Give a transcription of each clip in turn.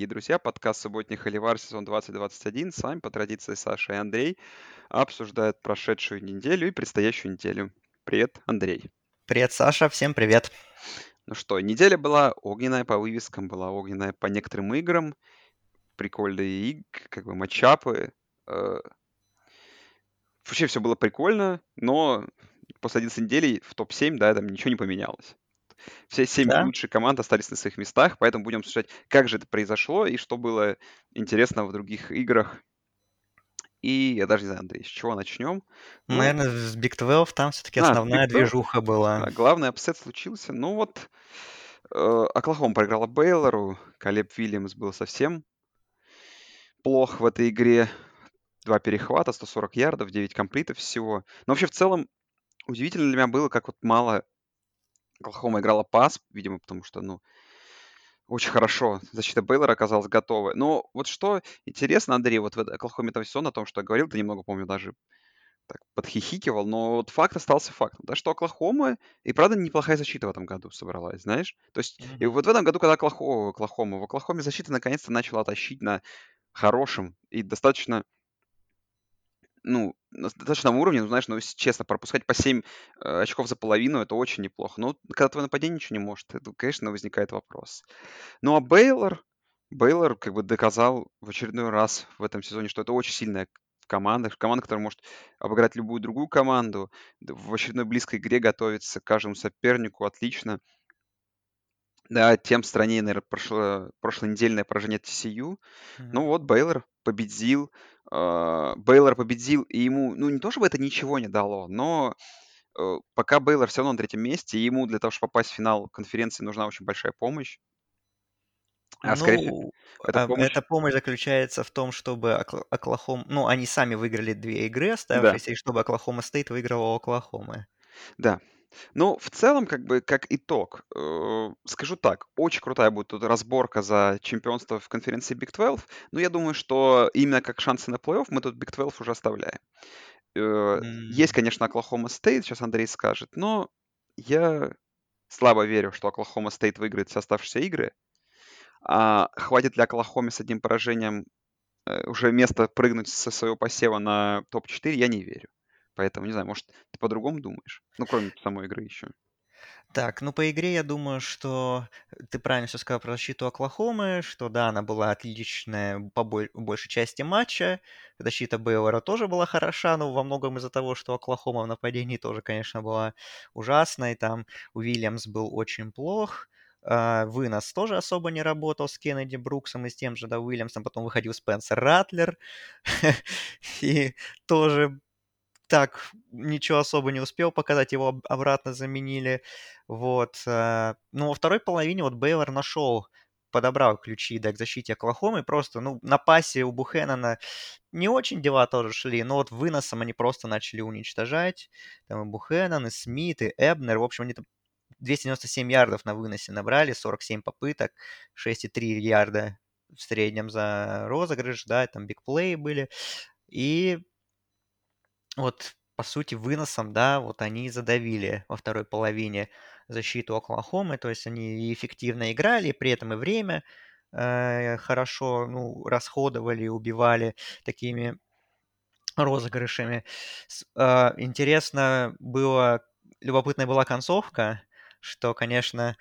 дорогие друзья. Подкаст «Субботний Холивар», сезон 2021. С вами по традиции Саша и Андрей обсуждают прошедшую неделю и предстоящую неделю. Привет, Андрей. Привет, Саша. Всем привет. Ну что, неделя была огненная по вывескам, была огненная по некоторым играм. Прикольные игры, как бы матчапы. Э, Вообще все было прикольно, но после 11 недели в топ-7, да, там ничего не поменялось. Все семь Да? лучших команд остались на своих местах, поэтому будем обсуждать, как же это произошло и что было интересно в других играх. И я даже не знаю, Андрей, с чего начнем? Ну, Ну, Наверное, с Big 12 там все-таки а, основная 12, движуха была. да, главный upset случился. Ну вот, э, Оклахома проиграла Бейлору, Калеб Вильямс был совсем плох в этой игре. Два перехвата, 140 ярдов, 9 комплитов всего. Но вообще в целом удивительно для меня было, как вот мало Оклахома играла пас, видимо, потому что, ну, очень хорошо защита Бейлора оказалась готова. Но вот что интересно, Андрей, вот в Оклахоме этого сезона, о том, что я говорил, ты немного, помню, даже так подхихикивал, но вот факт остался фактом, да, что Оклахома и правда неплохая защита в этом году собралась, знаешь? То есть и Мгм. вот в этом году, когда Оклахома, Оклахома в Оклахоме защита наконец-то начала тащить на хорошем и достаточно ну, на достаточном уровне, ну, знаешь, ну, если честно, пропускать по 7 э, очков за половину, это очень неплохо. Но когда твое нападение ничего не может, это, конечно, возникает вопрос. Ну, а Бейлор, Бейлор как бы доказал в очередной раз в этом сезоне, что это очень сильная команда, команда, которая может обыграть любую другую команду, в очередной близкой игре готовится к каждому сопернику отлично. Да, тем страннее, наверное, прошло, прошлонедельное поражение от TCU. Ну Мгм. вот, Бейлор победил. А, Бейлор победил, и ему, ну, не то чтобы это ничего не дало, но э, пока Бейлор все равно на третьем месте, и ему для того, чтобы попасть в финал конференции, нужна очень большая помощь. А скорее Ну, эта а, помощь... эта помощь заключается в том, чтобы Окла- Оклахом... Ну, они сами выиграли две игры Да, оставшиеся, и чтобы Оклахома Стейт выиграла у Оклахомы. да. Ну, в целом, как бы, как итог, э, скажу так, очень крутая будет тут разборка за чемпионство в конференции Big 12, но я думаю, что именно как шансы на плей-офф мы тут Big 12 уже оставляем. Э, Есть, конечно, Оклахома Стейт, сейчас Андрей скажет, но я слабо верю, что Оклахома Стейт выиграет все оставшиеся игры. А хватит ли Оклахоме с одним поражением э, уже место прыгнуть со своего посева на топ-4, я не верю. Поэтому, не знаю, может, ты по-другому думаешь? Ну, кроме самой игры еще. Так, ну по игре я думаю, что ты правильно все сказал про защиту Оклахомы, что да, она была отличная по большей части матча. Защита Бейлора тоже была хороша, но во многом из-за того, что Оклахома в нападении тоже, конечно, была ужасной. Там Уильямс был очень плох. а, Вынос тоже особо не работал с Кеннеди Бруксом и с тем же, да, Уильямсом. Потом выходил Спенсер Ратлер. И тоже так ничего особо не успел показать, его об- обратно заменили. Вот. э, Ну, во второй половине вот Бейлор нашел, подобрал ключи, да, к защите Оклахомы. Просто, ну, на пасе у Бухенена не очень дела тоже шли, но вот выносом они просто начали уничтожать. Там и Бухенен, и Смит, и Эбнер. В общем, они там 297 ярдов на выносе набрали, 47 попыток, 6,3 ярда в среднем за розыгрыш, да, там бигплей были. И вот, по сути, выносом, да, вот они задавили во второй половине защиту Оклахомы, то есть они эффективно играли, и при этом и время э, хорошо, ну, расходовали, убивали такими розыгрышами. Э, интересно было, любопытная была концовка, что, конечно,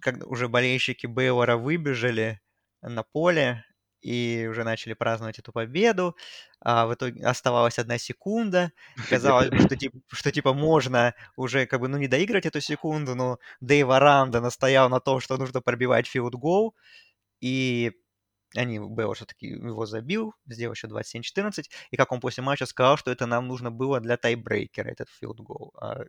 когда уже болельщики Бейлора выбежали на поле и уже начали праздновать эту победу, а в итоге оставалась одна секунда, казалось бы, что типа, что типа можно уже как бы, ну, не доиграть эту секунду, но Дэйв Аранда настоял на том, что нужно пробивать филд-гол, и они, Бейл все-таки его забил, сделал еще 27-14, и как он после матча сказал, что это нам нужно было для тайбрейкера, этот филд-гол. А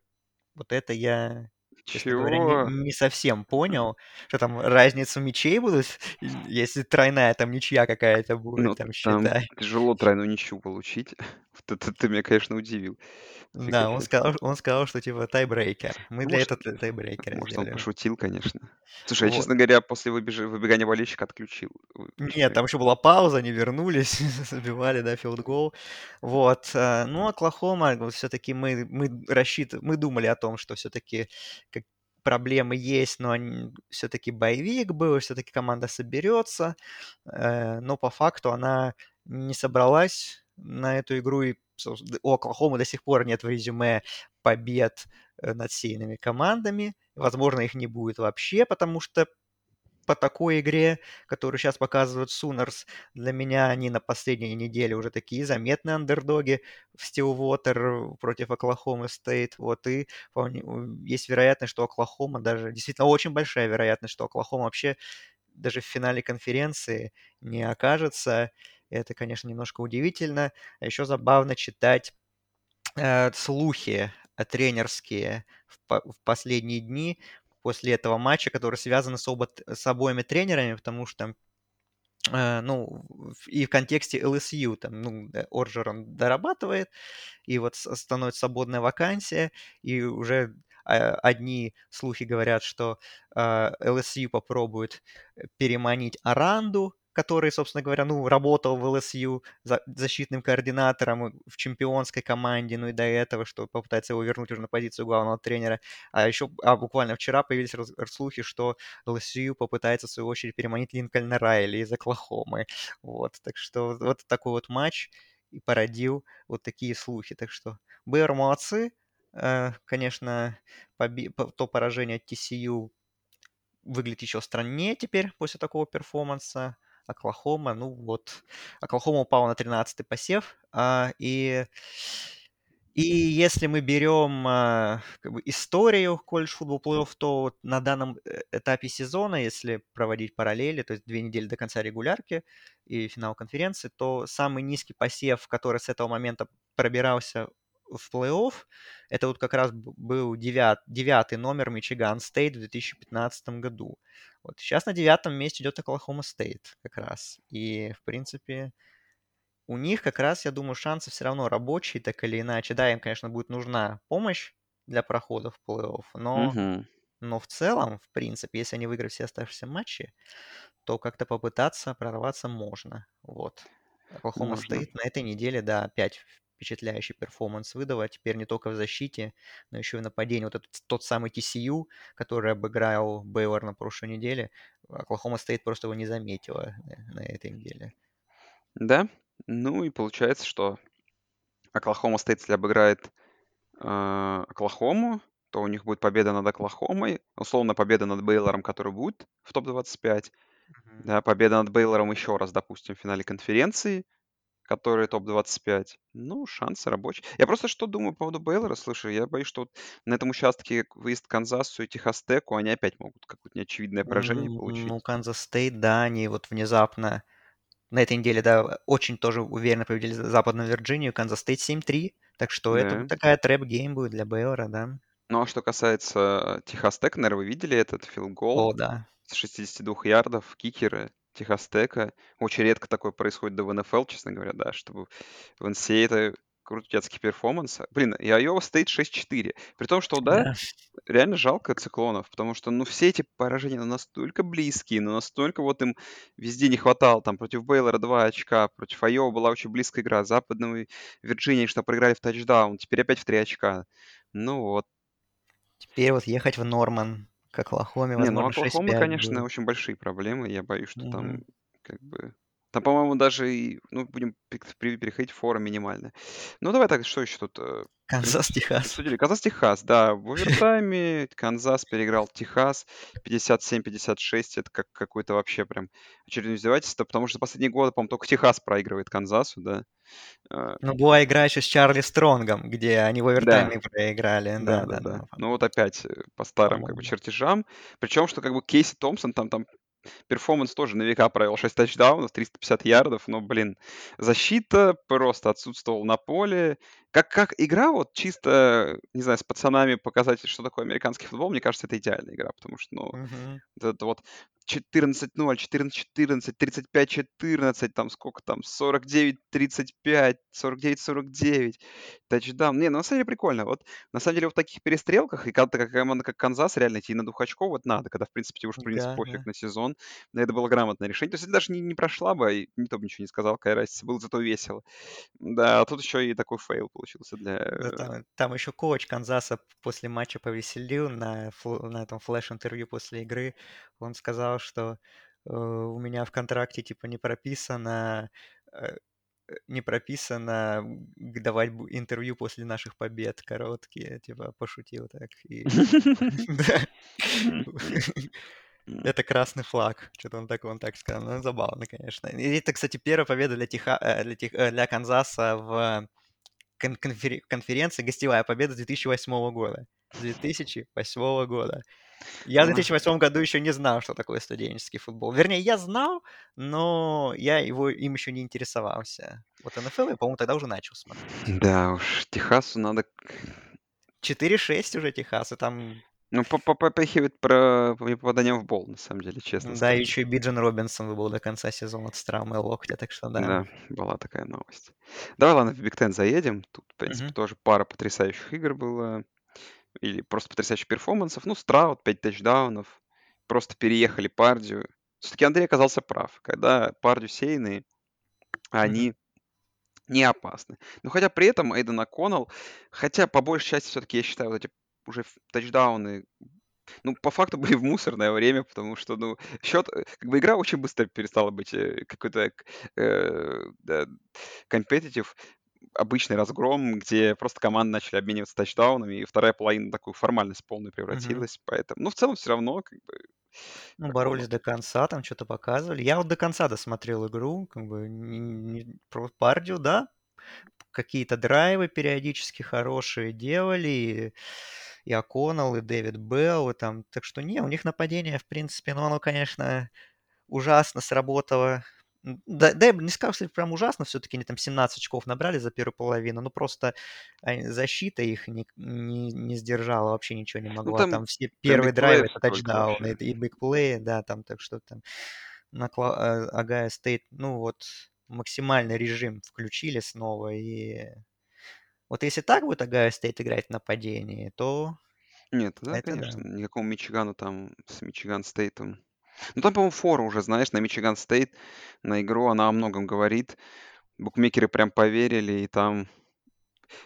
вот это я, честно говоря, не, Чего? не совсем понял, что там разницу мячей будут, если тройная там ничья какая-то будет, Ну, там там считай. тяжело тройную ничью получить. Вот это ты меня, конечно, удивил. Фиг Да, он сказал, он сказал, что типа tiebreaker. Мы Ну, для может, этого tiebreaker'а может, он сделали. пошутил, конечно. Слушай, я, Вот. честно говоря, после выбеж- выбегания болельщика отключил. э, Нет, там еще была пауза, они вернулись, забивали, да, филдгол. Вот. э, Ну, Оклахома, все-таки мы, мы рассчитывали, мы думали о том, что все-таки проблемы есть, но все-таки боевик был, все-таки команда соберется. Э, но по факту она не собралась на эту игру, и у Оклахомы до сих пор нет в резюме побед э, над сильными командами. Возможно, их не будет вообще, потому что по такой игре, которую сейчас показывают Сунерс, для меня они на последней неделе уже такие заметные андердоги в Стилвотер против Оклахомы Стейт. Вот, и есть вероятность, что Оклахома даже, действительно очень большая вероятность, что Оклахома вообще даже в финале конференции не окажется. Это, конечно, немножко удивительно. А еще забавно читать э, слухи тренерские в, в последние дни после этого матча, которые связаны с, оба, с обоими тренерами, потому что э, ну, и в контексте LSU, там, ну, Орджер дорабатывает, и вот становится свободная вакансия, и уже одни слухи говорят, что э, LSU попробует переманить Аранду, который, собственно говоря, ну, работал в ЛСЮ за, защитным координатором в чемпионской команде, ну и до этого, что попытается его вернуть уже на позицию главного тренера. А еще а буквально вчера появились раз, слухи, что ЛСЮ попытается, в свою очередь, переманить Линкольна Райли из Оклахомы. Вот, так что вот такой вот матч и породил вот такие слухи. Так что БР молодцы. Э, конечно, поби- то поражение от TCU выглядит еще страннее теперь после такого перформанса. Оклахома, ну вот, Оклахома упала на 13-й посев, а, и, и если мы берем а, как бы историю колледж футбол плей-офф, то на данном э, этапе сезона, если проводить параллели, то есть две недели до конца регулярки и финал конференции, то самый низкий посев, который с этого момента пробирался в плей-офф, это вот как раз был девят, девятый номер Мичиган Стейт в 2015 году. Вот сейчас на девятом месте идет Оклахома Стейт как раз. И, в принципе, у них как раз, я думаю, шансы все равно рабочие, так или иначе. Да, им, конечно, будет нужна помощь для прохода в плей-офф, но, Угу. но в целом, в принципе, если они выиграют все оставшиеся матчи, то как-то попытаться прорваться можно. Вот. Оклахома. Стейт на этой неделе, да, опять впечатляющий перформанс выдала. Теперь не только в защите, но еще и в нападении. Вот этот тот самый TCU, который обыграл Бейлор на прошлой неделе, Оклахома Стейт просто его не заметила на, на этой неделе. Да. Ну и получается, что Оклахома Стейт, если обыграет э, Оклахому, то у них будет победа над Оклахомой, условно победа над Бейлором, который будет в топ-25, Мгм. да, победа над Бейлором еще раз, допустим, в финале конференции, который топ-25. Ну, шансы рабочие. Я просто что думаю по поводу Бейлора, слушай, я боюсь, что вот на этом участке выезд к Канзасу и Техас Теку, они опять могут какое-то неочевидное поражение получить. Ну, Канзас Стейт, да, они вот внезапно на этой неделе, да, очень тоже уверенно победили Западную Вирджинию, Канзас Стейт 7-3, так что это Да. такая trap game будет для Бейлора, да. Ну, а что касается Техас Тек, наверное, вы видели этот филдгол О, да. с 62 ярдов, кикеры Техастека. Очень редко такое происходит да в НФЛ, честно говоря, да, чтобы в NCAA это крутецкий перформанс. Блин, и Айова стоит 6-4. При том, что, да, Да. реально жалко циклонов, потому что, ну, все эти поражения ну, настолько близкие, но настолько вот им везде не хватало. Там против Бейлора 2 очка, против Айова была очень близкая игра. Западного Вирджинии, что проиграли в тачдаун, теперь опять в 3 очка. Ну вот. Теперь вот ехать в Норман к Оклахоме, Не, ну возможно, 6-5 конечно, будет. очень большие проблемы. Я боюсь, что там Мгм. как бы... Там, по-моему, даже и... Ну, будем пе- при- переходить в фора минимальная. Ну, давай так, что еще тут? э, Канзас, Техас. обсудили. Канзас-Техас, да. В овертайме Канзас переиграл Техас 57-56. Это как какое-то вообще прям очередное издевательство, потому что за последние годы, по-моему, только Техас проигрывает Канзасу, да. Э, Ну, была игра еще с Чарли Стронгом, где они в овертайме проиграли. да, Да, да, да, да. да, Ну вот опять э, по старым как бы по-моему. чертежам. Причем, что как бы Кейси Томпсон там, там перформанс тоже на века провел 6 тачдаунов, 350 ярдов, но, блин, защита просто отсутствовала на поле. Как, как игра, вот чисто, не знаю, с пацанами показать, что такое американский футбол, мне кажется, это идеальная игра, потому что, ну, вот это вот 14-0, 14-14, 35-14, там сколько там, 49-35, 49-49, тачдаун. Не, ну на самом деле прикольно. Вот на самом деле в таких перестрелках, и когда такая команда, как Канзас, реально идти на двух очков, вот надо, когда, в принципе, тебе уж, в принципе, Да, пофиг да. на сезон. Да, это было грамотное решение. То есть это даже не, не прошла бы, и никто бы ничего не сказал, какая разница, было зато весело. Да, а тут еще и такой фейл получился для... Да, там, там еще коуч Канзаса после матча повеселил на, на этом флеш-интервью после игры. Он сказал, что э, у меня в контракте типа не прописано э, не прописано давать интервью после наших побед короткие, типа пошутил так. Это красный флаг. Что-то он так, он так сказал. Ну, забавно, конечно. И это, кстати, первая победа для, Теха, э, для, Тех, э, для Канзаса в конфер... конференции, гостевая победа 2008 года. 2008 года. Я в 2008 году еще не знал, что такое студенческий футбол. Вернее, я знал, но я его им еще не интересовался. Вот НФЛ я, по-моему, тогда уже начал смотреть. Да уж, Техасу надо... 4-6 уже Техас, и там... Ну, попахивает про попадание в bowl, на самом деле, честно Да, сказать. еще и Биджан Робинсон был до конца сезона с травмой локтя, так что да. Да, была такая новость. Давай, ладно, в Big Ten заедем. Тут, в принципе, Мгм. тоже пара потрясающих игр было. Или просто потрясающих перформансов. Ну, Страут, 5 тачдаунов. Просто переехали Пардию. Все-таки Андрей оказался прав. Когда Пардию сеянные, они не опасны. Но хотя при этом Эйден О'Коннелл, хотя по большей части все-таки я считаю вот эти уже тачдауны, ну, по факту были в мусорное время, потому что, ну, счет, э, как бы игра очень быстро перестала быть э, какой-то э, да, компетитив, обычный разгром, где просто команды начали обмениваться тачдаунами, и вторая половина такую формальность полную превратилась, поэтому, ну, в целом все равно, как бы, Ну, боролись до конца, там что-то показывали. Я вот до конца досмотрел игру, как бы не, не- про Пардию, да, какие-то драйвы периодически хорошие делали, и, и О'Коннелл, и Дэвид Белл, и там, так что не, у них нападение, в принципе, ну, оно, конечно, ужасно сработало. Да, да, я бы не сказал, что это прям ужасно, все-таки они там 17 очков набрали за первую половину, ну просто защита их не, не, не сдержала, вообще ничего не могла. там там все первые драйвы бигплеев это тачдауны вообще. и бигплеи, да, там так что там Огайо Стейт, ну вот максимальный режим включили снова и вот если так будет Огайо Стейт играть в нападении, то Нет, да, это да. конечно, никакого Мичигану там с Мичиган Стейтом. Ну, там, по-моему, фора уже, знаешь, на Мичиган Стейт, на игру, она о многом говорит. Букмекеры прям поверили, и там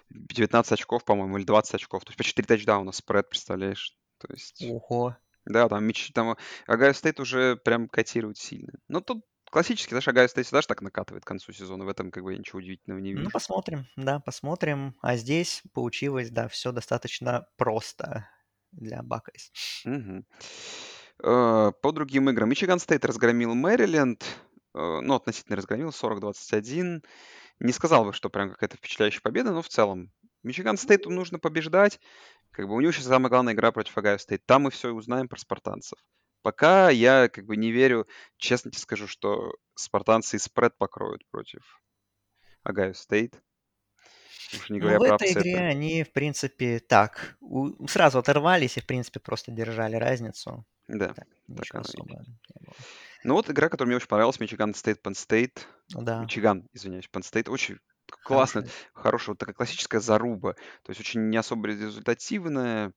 19 очков, по-моему, или 20 очков. То есть почти 3 тачдауна спред, представляешь? То есть, Ого. да, там, Мич... там Огайо Стейт уже прям котирует сильно. Ну, тут классически, знаешь, Огайо Стейт всегда же так накатывает к концу сезона. В этом как бы я ничего удивительного не Ну, вижу. посмотрим, да, посмотрим. А здесь получилось, да, все достаточно просто для Buckeyes. Э, По другим играм. Мичиган Стейт разгромил Мэриленд. э, Ну, относительно разгромил, 40-21. Не сказал бы, что прям какая-то впечатляющая победа, но в целом. Мичиган Стейту нужно побеждать. Как бы у него сейчас самая главная игра против Огайо Стейт. Там мы все и узнаем про спартанцев. Пока я как бы не верю, честно тебе скажу, что спартанцы и спред покроют против Огайо Стейт. Уж не Ну, в про этой игре они, в принципе, так, у- сразу оторвались и, в принципе, просто держали разницу. Да. Так, и особо. Ну вот игра, которая мне очень понравилась, Мичиган Стейт, Penn State. Ну да, Мичиган, извиняюсь, Penn State. Очень классно, хороший. хорошая, вот такая классическая заруба. То есть очень не особо результативная.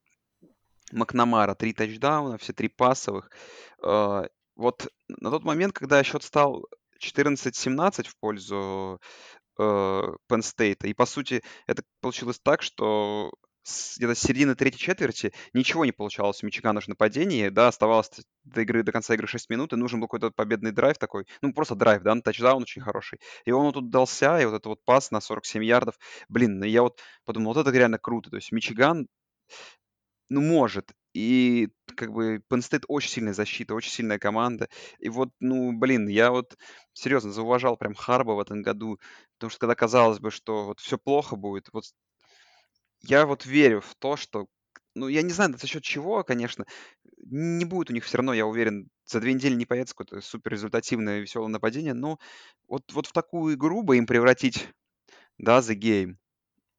Макнамара, три тачдауна, все три пасовых. Э, Вот на тот момент, когда счет стал 14-17 в пользу State, и по сути это получилось так, что где-то с середины третьей четверти ничего не получалось у Мичигана в нападении, да, оставалось до игры, до конца игры 6 минут, и нужен был какой-то победный драйв такой, ну, просто драйв, да, на тачдаун очень хороший. И он тут дался, и вот этот вот пас на 47 ярдов, блин, ну я вот подумал, вот это реально круто, то есть Мичиган, ну, может, и как бы Penn State очень сильная защита, очень сильная команда, и вот, ну, блин, я вот серьезно зауважал прям Харба в этом году, потому что когда казалось бы, что вот все плохо будет, вот я вот верю в то, что, ну, я не знаю, за счет чего, конечно, не будет у них все равно, я уверен, за две недели не появится какое-то супер результативное веселое нападение, но вот, вот в такую игру бы им превратить, да, the game,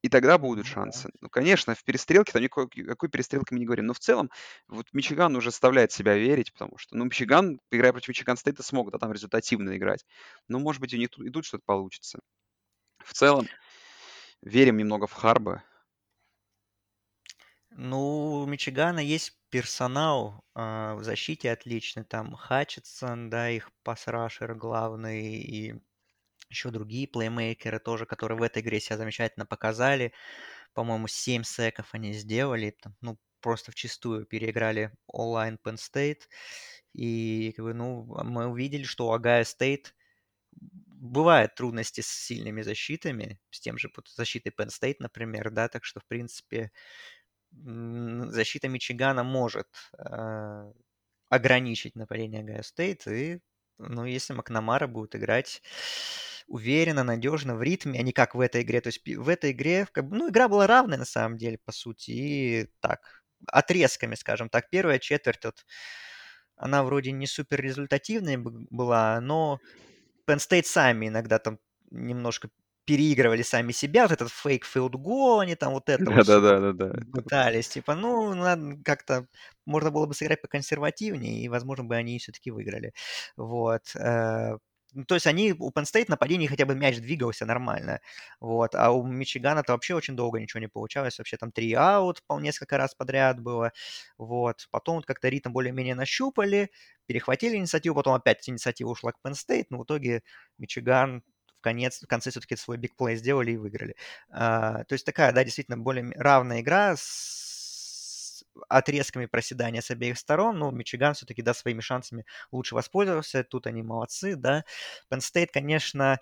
и тогда будут Ну шансы. Ну, конечно, в перестрелке, там никакой, какой перестрелки мы не говорим, но в целом вот Мичиган уже заставляет себя верить, потому что, ну, Мичиган, играя против Мичиган Стейта, смог, да, там результативно играть. Но, может быть, у них тут, и тут что-то получится. В целом, верим немного в Харба. Ну, у Мичигана есть персонал а, в защите отличный. Там Хатчетсон, да, их пасрашер главный, и еще другие плеймейкеры тоже, которые в этой игре себя замечательно показали. По-моему, 7 секов они сделали. Ну, просто в чистую переиграли онлайн Penn State. И ну, мы увидели, что Агая State бывают трудности с сильными защитами, с тем же защитой Penn State, например, да, так что, в принципе, защита Мичигана может э, ограничить нападение Агая Стейт, и, ну, если Макнамара будет играть уверенно, надежно, в ритме, а не как в этой игре. То есть в этой игре, ну, игра была равная на самом деле, по сути, и так, отрезками, скажем так. Первая четверть, вот, она вроде не супер результативная была, но Penn State сами иногда там немножко переигрывали сами себя, вот этот фейк field goal, они там вот это вот Да-да-да-да-да. пытались, типа, ну, надо как-то, можно было бы сыграть поконсервативнее, и, возможно, бы они все-таки выиграли. Вот. Ну, то есть они, у Penn State нападении хотя бы мяч двигался нормально, вот, а у Мичигана-то вообще очень долго ничего не получалось, вообще там три аут несколько раз подряд было, вот, потом вот как-то ритм более-менее нащупали, перехватили инициативу, потом опять инициатива ушла к Penn State, но в итоге Мичиган конец, в конце все-таки свой бигплей сделали и выиграли. А, то есть такая, да, действительно более равная игра с отрезками проседания с обеих сторон, но Мичиган все-таки, да, своими шансами лучше воспользовался, тут они молодцы, да. Penn конечно,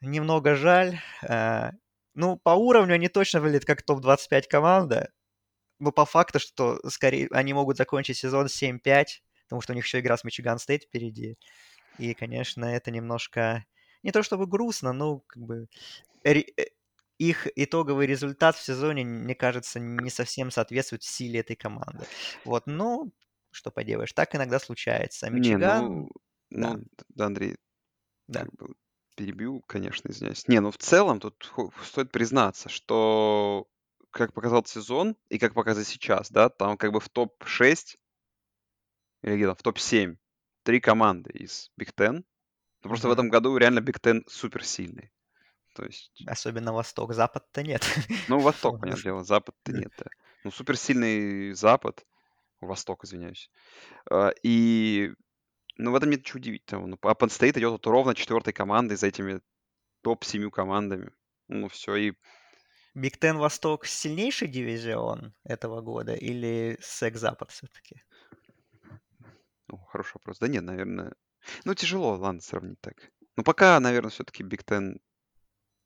немного жаль. Э, ну, по уровню они точно выглядят как топ-25 команда, но по факту, что скорее они могут закончить сезон 7-5, потому что у них еще игра с Мичиган Стейт впереди. И, конечно, это немножко не то чтобы грустно, но как бы э, их итоговый результат в сезоне, мне кажется, не совсем соответствует силе этой команды. Вот, ну, что поделаешь, так иногда случается. Мичиган... Не, ну, да. ну, да, Андрей, да. Бы перебью, конечно, извиняюсь. Не, ну в целом тут стоит признаться, что как показал сезон и как показывает сейчас, да, там как бы в топ-6 или где-то в топ-7 три команды из Биг Ten. Ну, просто mm-hmm. в этом году реально Big Ten супер сильный. То есть... Особенно Восток, Запад-то нет. Ну, Восток, понятное дело, Запад-то нет. Да. Ну, суперсильный Запад, Восток, извиняюсь. А, и, ну, в этом нет ничего удивительного. Ну, а State идет вот ровно четвертой командой за этими топ-семью командами. Ну, все, и... Big Ten Восток сильнейший дивизион этого года или SEC Запад все-таки? Ну, хороший вопрос. Да нет, наверное... Ну, тяжело, ладно, сравнить так. Ну, пока, наверное, все-таки Big Ten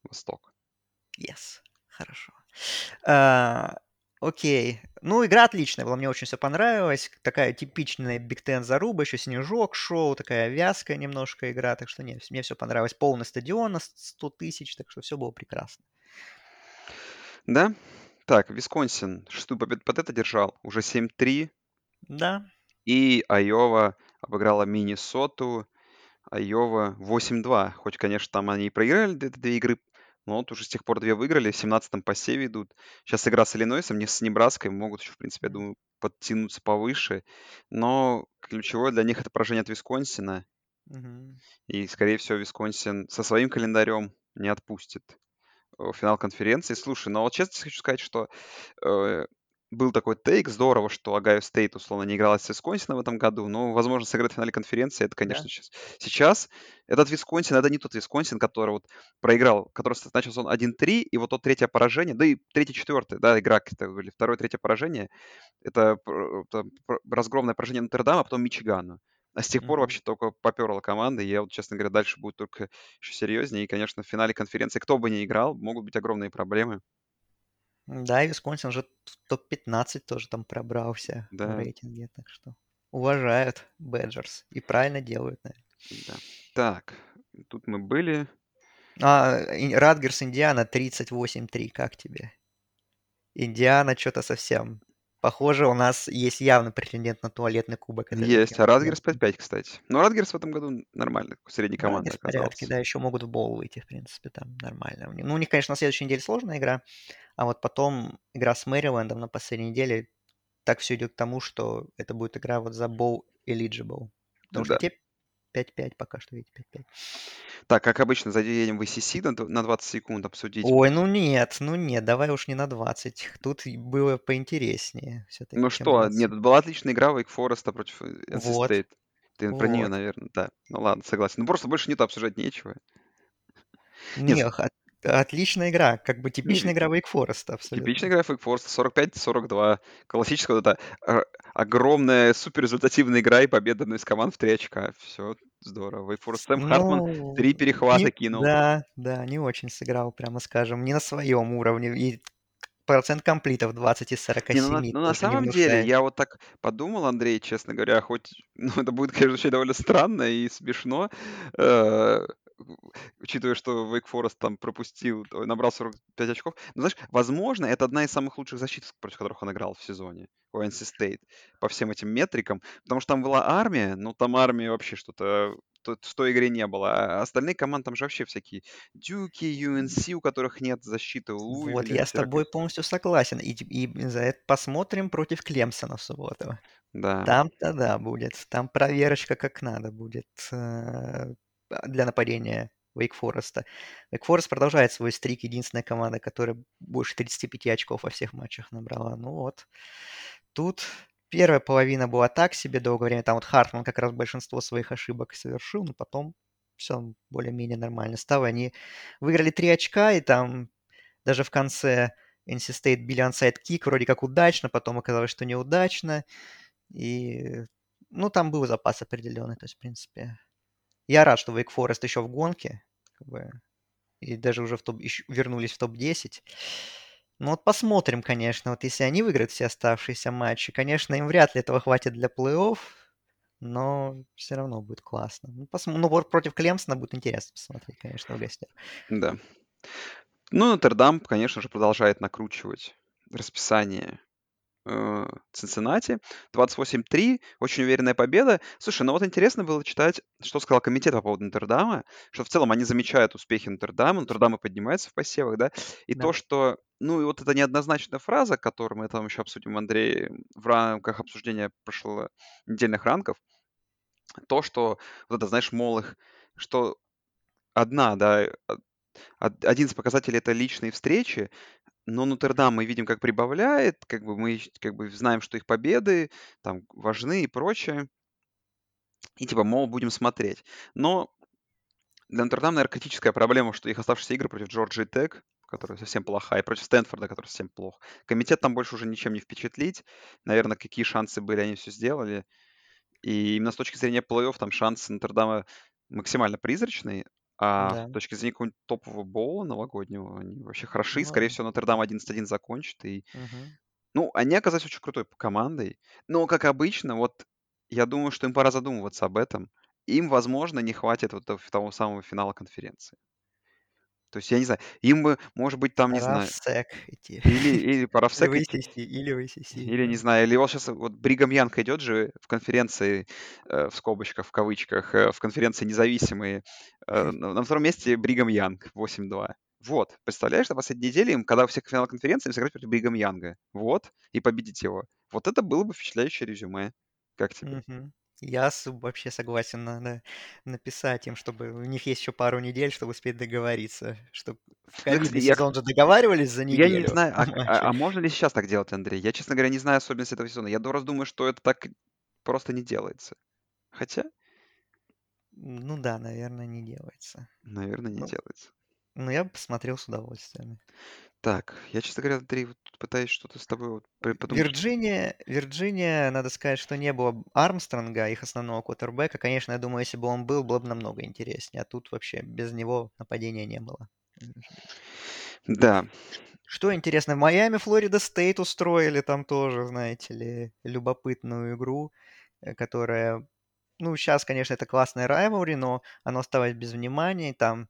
Восток. Есть, хорошо. А, окей. Ну, игра отличная была, мне очень все понравилось. Такая типичная Big Ten заруба, еще снежок шел, такая вязкая немножко игра, так что нет, мне все понравилось. Полный стадион на 100 тысяч, так что все было прекрасно. Да? Так, Висконсин шестую победу подряд одержал, уже 7-3. Да. И Айова обыграла Миннесоту. Айова 8-2. Хоть, конечно, там они и проиграли две игры ну, вот уже с тех пор две выиграли, в 17-м посеве идут. Сейчас игра с Иллинойсом, не с Небраской, могут еще, в принципе, я думаю, подтянуться повыше. Но ключевое для них это поражение от Висконсина. Мгм. И, скорее всего, Висконсин со своим календарем не отпустит э, финал конференции. Слушай, ну вот честно хочу сказать, что э, был такой take, здорово, что Огайо Стейт, условно, не играла с Висконсином в этом году, но, возможно, сыграть в финале конференции, это, конечно, Да. сейчас. Сейчас этот Висконсин, это не тот Висконсин, который вот проиграл, который начал он 1-3, и вот то третье поражение, да и третье-четвертое, да, игра, или второе-третье поражение, это, это разгромное поражение Нотр-Дама, а потом Мичигану. А с тех пор вообще только поперла команда, и я вот, честно говоря, дальше будет только еще серьезнее. И, конечно, в финале конференции, кто бы ни играл, могут быть огромные проблемы. Да, и Висконсин уже в топ-15 тоже там пробрался в рейтинге, так что уважают Бэджерс и правильно делают, наверное. Да. Так, тут мы были. А, Ратгерс, Индиана 38-3, как тебе? Индиана что-то совсем Похоже, у нас есть явный претендент на туалетный кубок. Есть, а Ратгерс 5-5, кстати. Но Ратгерс в этом году нормально, средней команды в порядке, да, еще могут в bowl выйти, в принципе, там нормально. Ну, у них, конечно, на следующей неделе сложная игра, а вот потом игра с Мэрилендом на последней неделе, так все идет к тому, что это будет игра вот за боу eligible. Потому да. что те 5-5 пока что, видите, 5-5. Так, как обычно, зайдем в ACC на, на 20 секунд обсудить. Ой, ну нет, ну нет, давай уж не на 20. Тут было поинтереснее. Ну что, нет, тут была отличная игра Wake Forest против NC вот. State. Ты вот. про нее, наверное, да. Ну ладно, согласен. Ну просто больше нет обсуждать нечего. Не, от- отличная игра. Как бы Не, типичная игра Wake Forest типичная абсолютно. игра Wake Forest 45-42. Классическая вот эта э, огромная суперрезультативная игра и победа одной из команд в 3 очка. Все здорово. Wake Forest. Сэм Хартман Ну, три не, перехвата кинул. да, да, не очень сыграл, прямо скажем, не на своем уровне. И процент комплитов 20 из Не, ну на, 47 ну на не самом деле, внушает. я вот так подумал, Андрей, честно говоря, хоть ну, это будет, конечно, звучать довольно странно и смешно, э, учитывая, что Wake Forest там пропустил, набрал 45 очков. Но знаешь, возможно, это одна из самых лучших защит, против которых он играл в сезоне, у NC State, по всем этим метрикам, потому что там была армия, ну там армия вообще что-то то- в той игре не было. А остальные команды там же вообще всякие Дюки, UNC, у которых нет защиты, у Вот, я с тобой полностью согласен. И, и за это посмотрим против Клемсона в субботу. Да. Там-то да будет. Там проверочка как надо будет э, для нападения Wake Forest. Wake Forest продолжает свой стрик. Единственная команда, которая больше 35 очков во всех матчах набрала. Ну вот. Тут первая половина была так себе долгое время. Там вот Хартман как раз большинство своих ошибок совершил, но потом все более-менее нормально стало. Они выиграли 3 очка, и там даже в конце NC State били ансайд кик, вроде как удачно, потом оказалось, что неудачно. И, ну, там был запас определенный, то есть, в принципе... Я рад, что Wake Forest еще в гонке, как бы, и даже уже в топ, еще вернулись в топ-10. Ну вот посмотрим, конечно, вот если они выиграют все оставшиеся матчи, конечно, им вряд ли этого хватит для плей-офф, но все равно будет классно. Ну, посмотрим. ну против Клемсона будет интересно посмотреть, конечно, в гостях. Да. Ну, Нотр-Дам, конечно же, продолжает накручивать расписание Цинциннати. 28-3, очень уверенная победа. Слушай, ну вот интересно было читать, что сказал комитет по поводу Нотр-Дама, что в целом они замечают успехи Нотр-Дама, Нотр-Дама поднимается в посевах, да, и Да. то, что, ну и вот эта неоднозначная фраза, которую мы там еще обсудим, Андрей, в рамках обсуждения прошлонедельных ранков, то, что вот это, знаешь, мол, их, что одна, да, од- один из показателей это личные встречи, но Нотр-Дам мы видим, как прибавляет, как бы мы как бы знаем, что их победы там важны и прочее. И типа, мол, будем смотреть. Но для Нотр-Дам, наверное, критическая проблема, что их оставшиеся игры против Джорджии Тек, которая совсем плохая, и против Стэнфорда, который совсем плох. Комитет там больше уже ничем не впечатлить. Наверное, какие шансы были, они все сделали. И именно с точки зрения плей-офф там шансы Нотр-Дама максимально призрачные, а Да. с точки зрения какого-нибудь топового боула новогоднего они вообще хороши. Ну, Скорее всего, Нотр-Дам 11-1 закончит. И, мгм. ну, они оказались очень крутой командой. Но, как обычно, вот я думаю, что им пора задумываться об этом. Им, возможно, не хватит вот того самого финала конференции. То есть, я не знаю, им бы, может быть, там, не знаю, сек идти. или, или пора в Или идти, ACC, или в ACC, или, не знаю, или вот сейчас вот Бригам Янг идет же в конференции, э, в скобочках, в кавычках, э, в конференции независимые. Э, на, втором месте Бригам Янг 8-2. Вот, представляешь, на последней неделе им, когда у всех финал конференции, им сыграть против Бригам Янга. Вот, и победить его. Вот это было бы впечатляющее резюме. Как тебе? Мгм. Я вообще согласен на, на- написать им, чтобы у них есть еще пару недель, чтобы успеть договориться. Чтобы в Ну, кстати, я, сезон же договаривались за я не неделю знаю, а, а- а можно ли сейчас так делать, Андрей? Я, честно говоря, не знаю особенности этого сезона. Я до раз думаю, что это так просто не делается. Хотя, Ну да, наверное, не делается. наверное, не Ну, делается. ну я бы посмотрел с удовольствием. Так, я, честно говоря, Андрей, вот тут пытаюсь что-то с тобой вот при- подумать. Вирджиния, Вирджиния, надо сказать, что не было Армстронга, их основного квотербека. Конечно, я думаю, если бы он был, было бы намного интереснее. А тут вообще без него нападения не было. Да, Что интересно, в Майами Флорида Стейт устроили там тоже, знаете ли, любопытную игру, э, которая, ну, сейчас, конечно, это классная райвелри, но оно осталось без внимания. Там,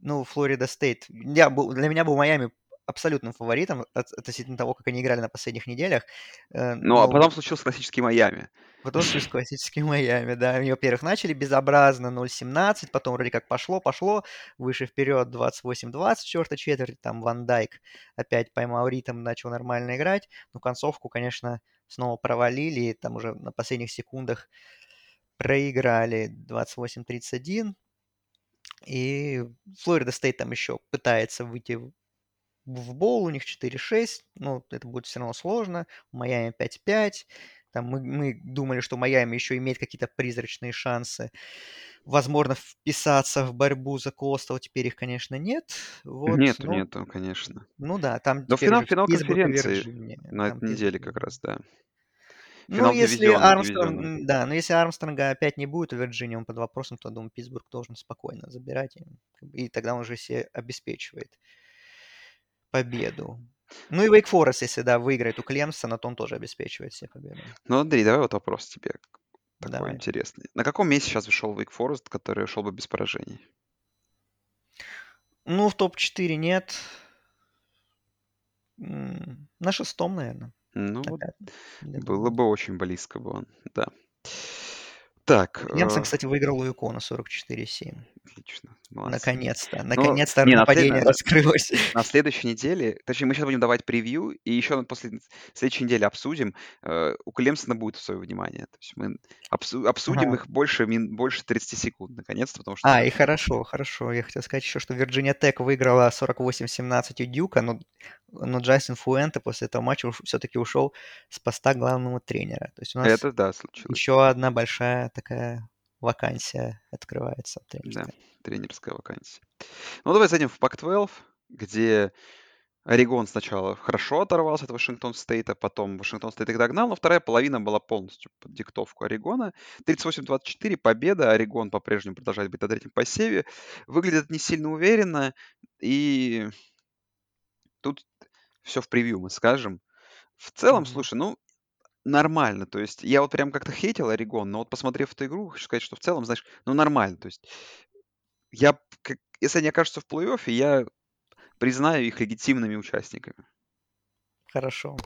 ну, Флорида Стейт, я был, для меня был Майами абсолютным фаворитом от- относительно того, как они играли на последних неделях. э, ну а Но потом случился классический Майами. Потом с классический Майами, да. Они, во-первых, начали безобразно 0-17, потом вроде как пошло, пошло, выше вперед 28-20, четвертой четверти, там Ван Дайк опять поймал ритм, начал нормально играть, но концовку, конечно, снова провалили, и там уже на последних секундах проиграли 28-31, и Флорида Стейт там еще пытается выйти в боул, у них 4-6, ну, это будет все равно сложно, Майами 5-5, там мы, мы думали, что Майами еще имеет какие-то призрачные шансы. возможно, вписаться в борьбу за Костел. Теперь их, конечно, нет. Вот, Нету, ну, нету, конечно. ну да, там Но финал, финал конференции на этой неделе как раз, да. Ну, Финал если дивизиона, Армстронг, да, но если Армстронга опять не будет у Вирджинии, он под вопросом, то, думаю, Питтсбург должен спокойно забирать. И, и тогда он уже себе обеспечивает победу. Ну и Вейк Форест, если, да, выиграет у Клемсона, то он тоже обеспечивает себе победу. Ну, Андрей, давай вот вопрос тебе такой Давай. интересный. На каком месте сейчас вышел Wake Forest, который шел бы без поражений? Ну, в топ-4 нет. На шестом, наверное. Ну, вот Опять. я было бы очень близко бы он, да. Так, Клемсон, э, кстати, выиграл у Юкона 44-7. отлично, молодцы. Наконец-то. Ну, Наконец-то не, на нападение след- раскрылось. На следующей неделе, точнее, мы сейчас будем давать превью, и еще после следующей недели обсудим. э, У Клемсона будет свое внимание. То есть мы обсу- обсудим Ага. их больше, мин- больше 30 секунд, наконец-то, потому что... А, и хорошо, хорошо. Я хотел сказать еще, что Вирджиния Тек выиграла 48-17 у Дюка, но, но Джастин Фуэнте после этого матча все-таки ушел с поста главного тренера. То есть у нас Это да, случилось. еще одна большая такая вакансия открывается Да, тренерская. тренерская вакансия. Ну, давай зайдем в Пак-12, где Орегон сначала хорошо оторвался от Вашингтон Стейта, потом Вашингтон Стейт их догнал, но вторая половина была полностью под диктовку Орегона. 38-24, победа. Орегон по-прежнему продолжает быть на третьем посеве. Выглядит не сильно уверенно, и тут все в превью мы скажем. В целом, слушай, ну, нормально. То есть я вот прям как-то хейтил Орегон, но вот посмотрев эту игру, хочу сказать, что в целом, знаешь, ну, нормально. То есть я, как- если они окажутся в плей-оффе, я признаю их легитимными участниками. Хорошо.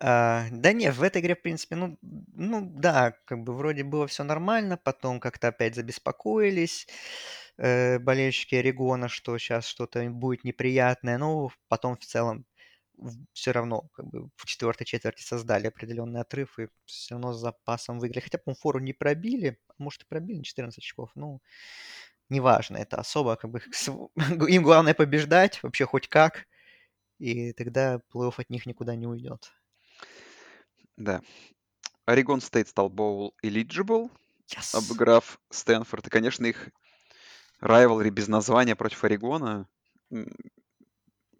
А, да нет, в этой игре, в принципе, ну, ну да, как бы вроде было все нормально, потом как-то опять забеспокоились э, болельщики Орегона, что сейчас что-то будет неприятное, но потом в целом все равно как бы в четвертой четверти создали определенный отрыв и все равно с запасом выиграли. Хотя, по фору не пробили, а может и пробили 14 очков, ну, неважно, это особо как бы им главное побеждать вообще хоть как, и тогда плей-офф от них никуда не уйдет. Да. Орегон Стейт стал боул eligible, Yes. обыграв Стэнфорд. И, конечно, их райвалри без названия против Орегона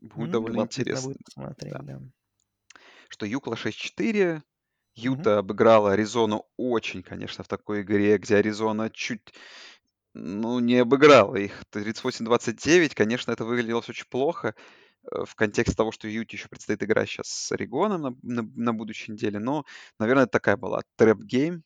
будет Ну, довольно интересно. будет посмотреть, Да. да. Что Юкла 6-4. Мгм. Юта обыграла Аризону очень, конечно, в такой игре, где Аризона чуть, ну, не обыграла их. 38-29, конечно, это выглядело очень плохо э, в контексте того, что Юте еще предстоит игра сейчас с Орегоном на, на, на будущей неделе. Но, наверное, такая была trap game,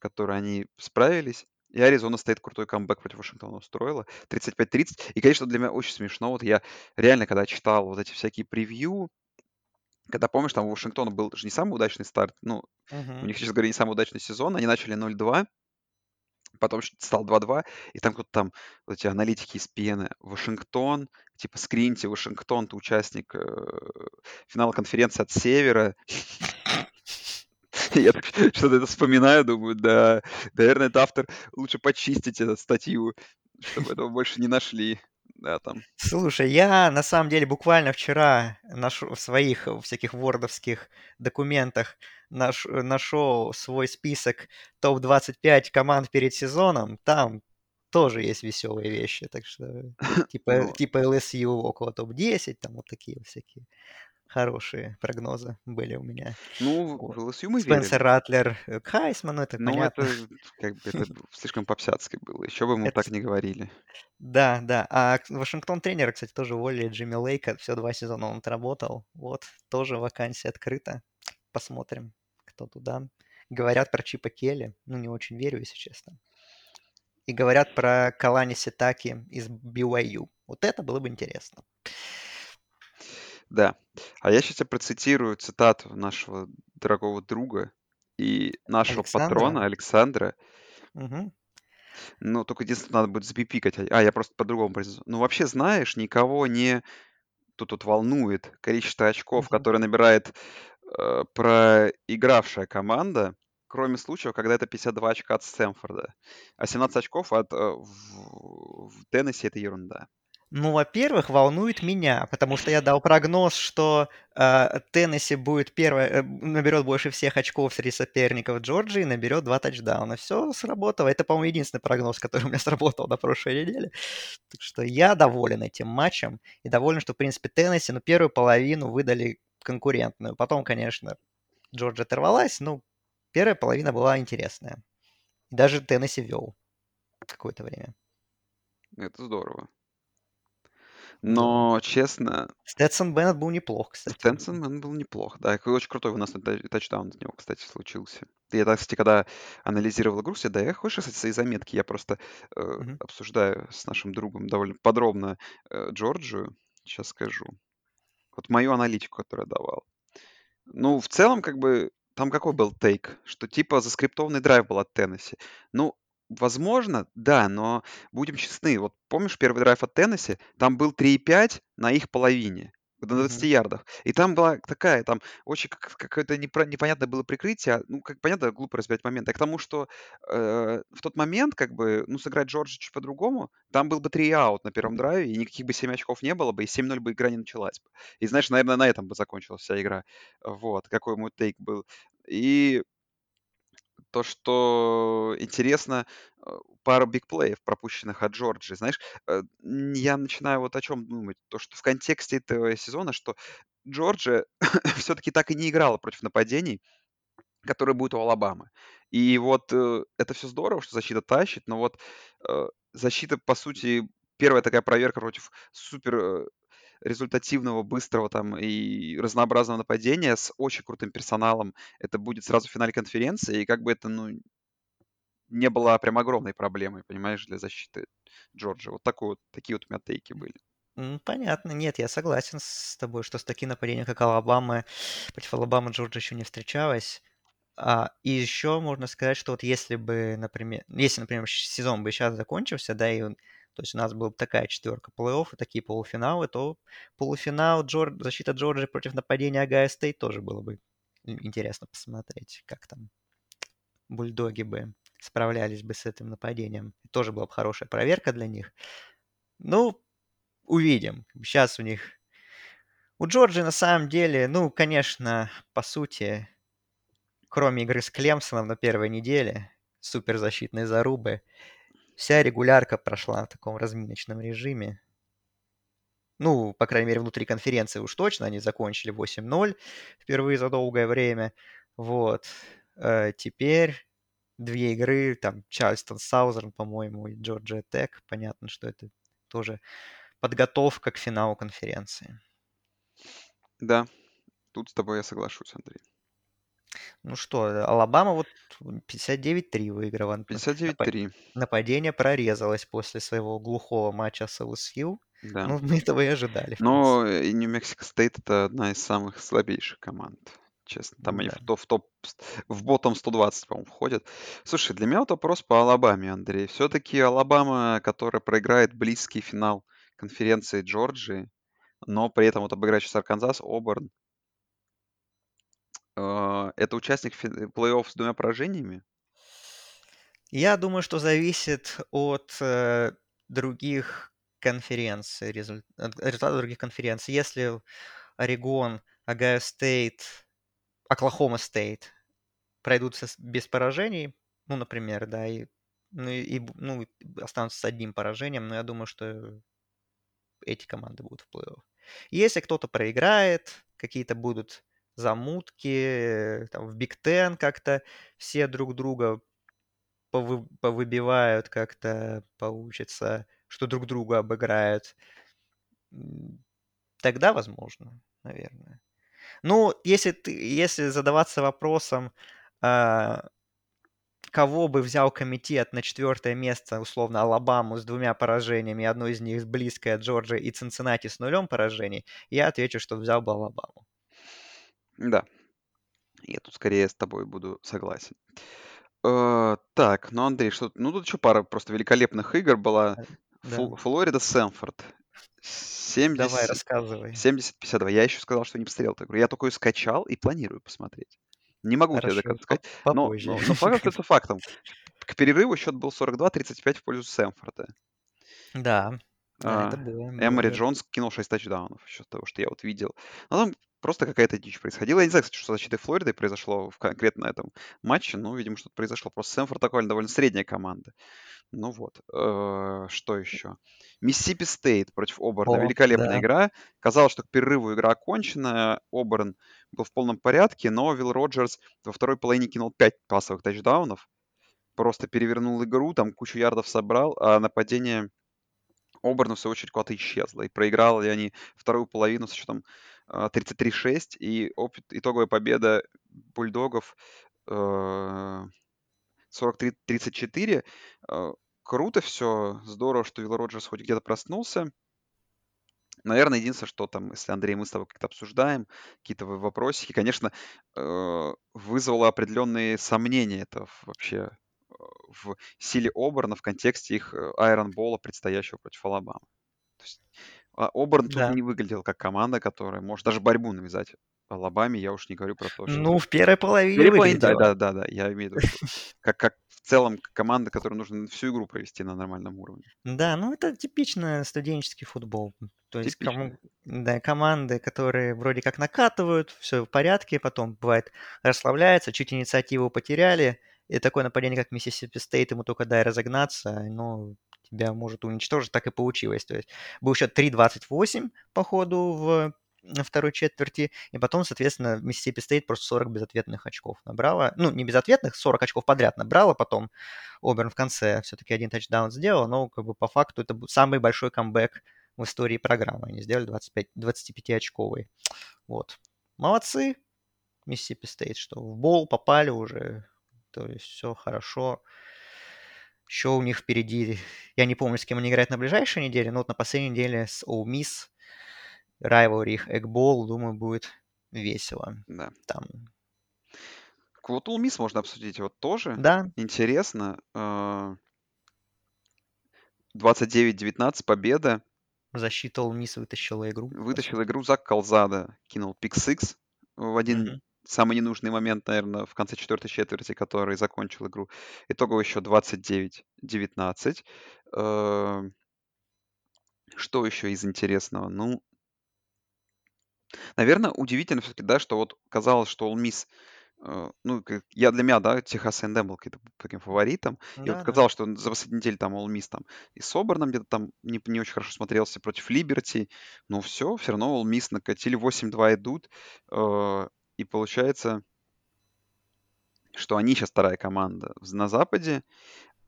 которой они справились. И Аризона Стейт крутой камбэк против Вашингтона устроила. 35-30. И, конечно, для меня очень смешно. Вот я реально, когда читал вот эти всякие превью, когда, помнишь, там у Вашингтона был же не самый удачный старт, ну, у Мгм. них, честно говоря, не самый удачный сезон. Они начали 0-2, потом стал 2-2, и там кто-то там, вот эти аналитики из Пены, Вашингтон, типа скриньте, Вашингтон, ты участник э, финала конференции от Севера. Я что-то это вспоминаю, думаю, да, наверное, это автор лучше почистить эту статью, чтобы этого больше не нашли. Да, там. Слушай, я на самом деле буквально вчера нашу, в своих всяких вордовских документах наш, нашел свой список топ-25 команд перед сезоном. Там тоже есть веселые вещи, так что типа, Ну, типа LSU около топ-10, там вот такие всякие хорошие прогнозы были у меня. ну, в ЛСЮ мы Спенсер верили. Ратлер э, к Хайсману, это Ну, понятно. это как бы это слишком по-псяцки было. Еще бы мы Это так не говорили. Да, да. А Вашингтон тренера, кстати, тоже уволили Джимми Лейка. Все два сезона он отработал. Вот, тоже вакансия открыта. Посмотрим, кто туда. Говорят про Чипа Келли. Ну, не очень верю, если честно. И говорят про Калани Ситаки из BYU. Вот это было бы интересно. Да. А я сейчас тебе процитирую цитату нашего дорогого друга и нашего Александра? патрона Александра. Мгм. Ну, только единственное, надо будет запипикать. А, я просто по-другому произнесу. Ну, вообще, знаешь, никого не тут, тут волнует количество очков, Мгм. которые набирает э, проигравшая команда, кроме случаев, когда это 52 очка от Стэнфорда. А 17 очков от э, в, в Теннесси это ерунда. Ну, во-первых, волнует меня, потому что я дал прогноз, что э, Теннесси будет первое, э, наберет больше всех очков среди соперников Джорджии наберет два тачдауна. Все сработало. Это, по-моему, единственный прогноз, который у меня сработал на прошлой неделе. Так что я доволен этим матчем и доволен, что, в принципе, Теннесси, ну, первую половину выдали конкурентную. Потом, конечно, Джорджия оторвалась, но первая половина была интересная. Даже Теннесси вел какое-то время. Это здорово. Но, честно, Стэтсон Беннет был неплох, кстати. Стэнсон он был неплох. Да, и очень крутой у нас тач- тачдаун от него, кстати, случился. Я, так, кстати, когда анализировал игру, себе, да, я хочешь, кстати, свои заметки, я просто э, Мгм. обсуждаю с нашим другом довольно подробно э, Джорджию. Сейчас скажу. Вот мою аналитику, которую я давал. Ну, в целом, как бы, там какой был тейк? Что типа заскриптованный драйв был от Теннесси. Ну, возможно, да, но будем честны. Вот помнишь первый драйв от Теннесси? Там был 3,5 на их половине. На 20 Мгм. ярдах. И там была такая, там очень как- какое-то непро- непонятное было прикрытие. Ну, как понятно, глупо разбирать момент. А к тому, что э, в тот момент, как бы, ну, сыграть Джорджи чуть по-другому, там был бы 3 аут на первом драйве, и никаких бы 7 очков не было бы, и 7-0 бы игра не началась бы. И, знаешь, наверное, на этом бы закончилась вся игра. Вот, какой мой тейк был. И то, что интересно, э, пара бигплеев, пропущенных от Джорджии. Знаешь, э, я начинаю вот о чем думать. То, что в контексте этого сезона, что Джорджия все-таки так и не играла против нападений, которые будут у Алабамы. И вот э, это все здорово, что защита тащит, но вот защита, по сути, первая такая проверка против супер результативного, быстрого там и разнообразного нападения с очень крутым персоналом. Это будет сразу в финале конференции, и как бы это, ну, не было прям огромной проблемой, понимаешь, для защиты Джорджа. Вот такой вот, такие вот у меня тейки были. Понятно, нет, я согласен с тобой, что с таким нападением, как Алабама, против Алабамы Джорджия еще не встречалась. А, и еще можно сказать, что вот если бы, например, если, например, сезон бы сейчас закончился, да, и то есть у нас была бы такая четверка плей-офф и такие полуфиналы, то полуфинал Джор- защита Джорджии против нападения Огайо Стейт тоже было бы ин- интересно посмотреть, как там бульдоги бы справлялись бы с этим нападением. Тоже была бы хорошая проверка для них. Ну, увидим. Сейчас у них... У Джорджии на самом деле, ну, конечно, по сути, кроме игры с Клемсоном на первой неделе, суперзащитной зарубы, вся регулярка прошла в таком разминочном режиме. Ну, по крайней мере, внутри конференции уж точно они закончили 8-0 впервые за долгое время. Вот. Э, Теперь две игры, там, Чарльстон Саузерн, по-моему, и Джорджия Тек. Понятно, что это тоже подготовка к финалу конференции. Да, тут с тобой я соглашусь, Андрей. Ну что, Алабама вот 59-3 выиграла. Напа- 59-3, Нападение прорезалось после своего глухого матча с ЛСЮ. да. Ну, мы этого и ожидали. Но и Нью-Мексико Стейт это одна из самых слабейших команд. Честно, там они Да. в, топ, в, топ, в bottom 120, по-моему, входят. Слушай, для меня вот вопрос по Алабаме, Андрей. Все-таки Алабама, которая проиграет близкий финал конференции Джорджии, но при этом вот обыграть сейчас Арканзас, Оберн, э, это участник фи- плей-офф с двумя поражениями? Я думаю, что зависит от э, других конференций, результ- от результатов других конференций. Если Орегон, Огайо Стейт, Оклахома Стейт пройдутся с- без поражений, ну, например, да, и, ну, и, ну, останутся с одним поражением, но я думаю, что эти команды будут в плей-офф. Если кто-то проиграет, какие-то будут замутки, там в Big Ten как-то все друг друга повы- повыбивают, как-то получится, что друг друга обыграют, тогда возможно, наверное. Ну, если, ты, если задаваться вопросом, а, кого бы взял комитет на четвертое место, условно, Алабаму с двумя поражениями, одно из них близкое Джорджия и Цинциннати с нулем поражений, я отвечу, что взял бы Алабаму. Да, я тут скорее с тобой буду согласен. Э, так, ну, Андрей, что... Ну, тут еще пара просто великолепных игр была. Да. Фл- Флорида, Сэмфорд. Давай, 70... рассказывай. 70-52. Я еще сказал, что не посмотрел эту игру. Я только ее скачал и планирую посмотреть. Не могу тебе Хорошо, доказать. по- Но, попозже. но, но факт остается фактом. К перерыву счет был 42-35 в пользу Сэмфорда. Да. Да, это А, было, было Эмори верно. Джонс кинул 6 тачдаунов, еще того, что я вот видел. Ну, там просто какая-то дичь происходила. Я не знаю, кстати, что с защитой Флориды произошло в конкретно этом матче, но, видимо, что-то произошло. Просто Сэмфорд такой довольно средняя команда. Ну вот, э, что еще? Миссисипи Стейт против Оберна. О, Великолепная да. игра. Казалось, что к перерыву игра окончена. Оберн был в полном порядке, но Вилл Роджерс во второй половине кинул 5 пасовых тачдаунов. Просто перевернул игру, там кучу ярдов собрал, а нападение Оберна, в свою очередь, куда-то исчезло. И проиграли они вторую половину со счетом э, 33-6. И опыт, итоговая победа бульдогов э, 43-34. Э, круто все, здорово, что Вилл Роджерс хоть где-то проснулся. Наверное, единственное, что там, если, Андрей, мы с тобой как-то обсуждаем, какие-то вопросики, конечно, э, вызвало определенные сомнения это вообще э, в силе Оберна в контексте их айронбола, предстоящего против Алабамы. То есть а, Оберн тут Да. не выглядел как команда, которая может даже борьбу навязать Алабаме. Я уж не говорю про то, что... Ну, в первой половине половине, да, да, да, да, я имею в виду, как, как в целом команда, которую нужно всю игру провести на нормальном уровне. Да, ну это типичный студенческий футбол. То есть кому- Типично. да, команды, которые вроде как накатывают, все в порядке, потом бывает расслабляются, чуть инициативу потеряли, и такое нападение, как Миссисипи Стейт, ему только дай разогнаться, но тебя может уничтожить, так и получилось. То есть был счет 3-28 по ходу в второй четверти, и потом, соответственно, Миссисипи Стейт просто 40 безответных очков набрала. Ну, не безответных, 40 очков подряд набрала, потом Оберн в конце все-таки один тачдаун сделал, но как бы по факту это был самый большой камбэк в истории программы. Они сделали 25, 25-очковый. Вот. Молодцы, Миссисипи Стейт, что в bowl попали уже, то есть все хорошо. Еще у них впереди, я не помню, с кем они играют на ближайшей неделе, но вот на последней неделе с Miss, rivalry их Eggball, думаю, будет весело. Да. Там, Вот Miss можно обсудить вот тоже. да, Интересно. э, 29-19 победа. защита Miss вытащила игру. Вытащил игру Зак Колзада. Кинул пик-сикс в один Мгм. Самый ненужный момент, наверное, в конце четвертой четверти, который закончил игру. Итогово еще 29-19. Э, Что еще из интересного? Ну, наверное, удивительно все-таки, да, что вот казалось, что All Miss, э, ну, я для меня, да, Техас A&M был каким-то таким фаворитом. И вот Да, да. казалось, что за последнюю неделю там All Miss там и с Оберном где-то там не, не очень хорошо смотрелся против Либерти. Но все, все равно All Miss накатили 8-2 идут. э, И получается, что они сейчас вторая команда на Западе.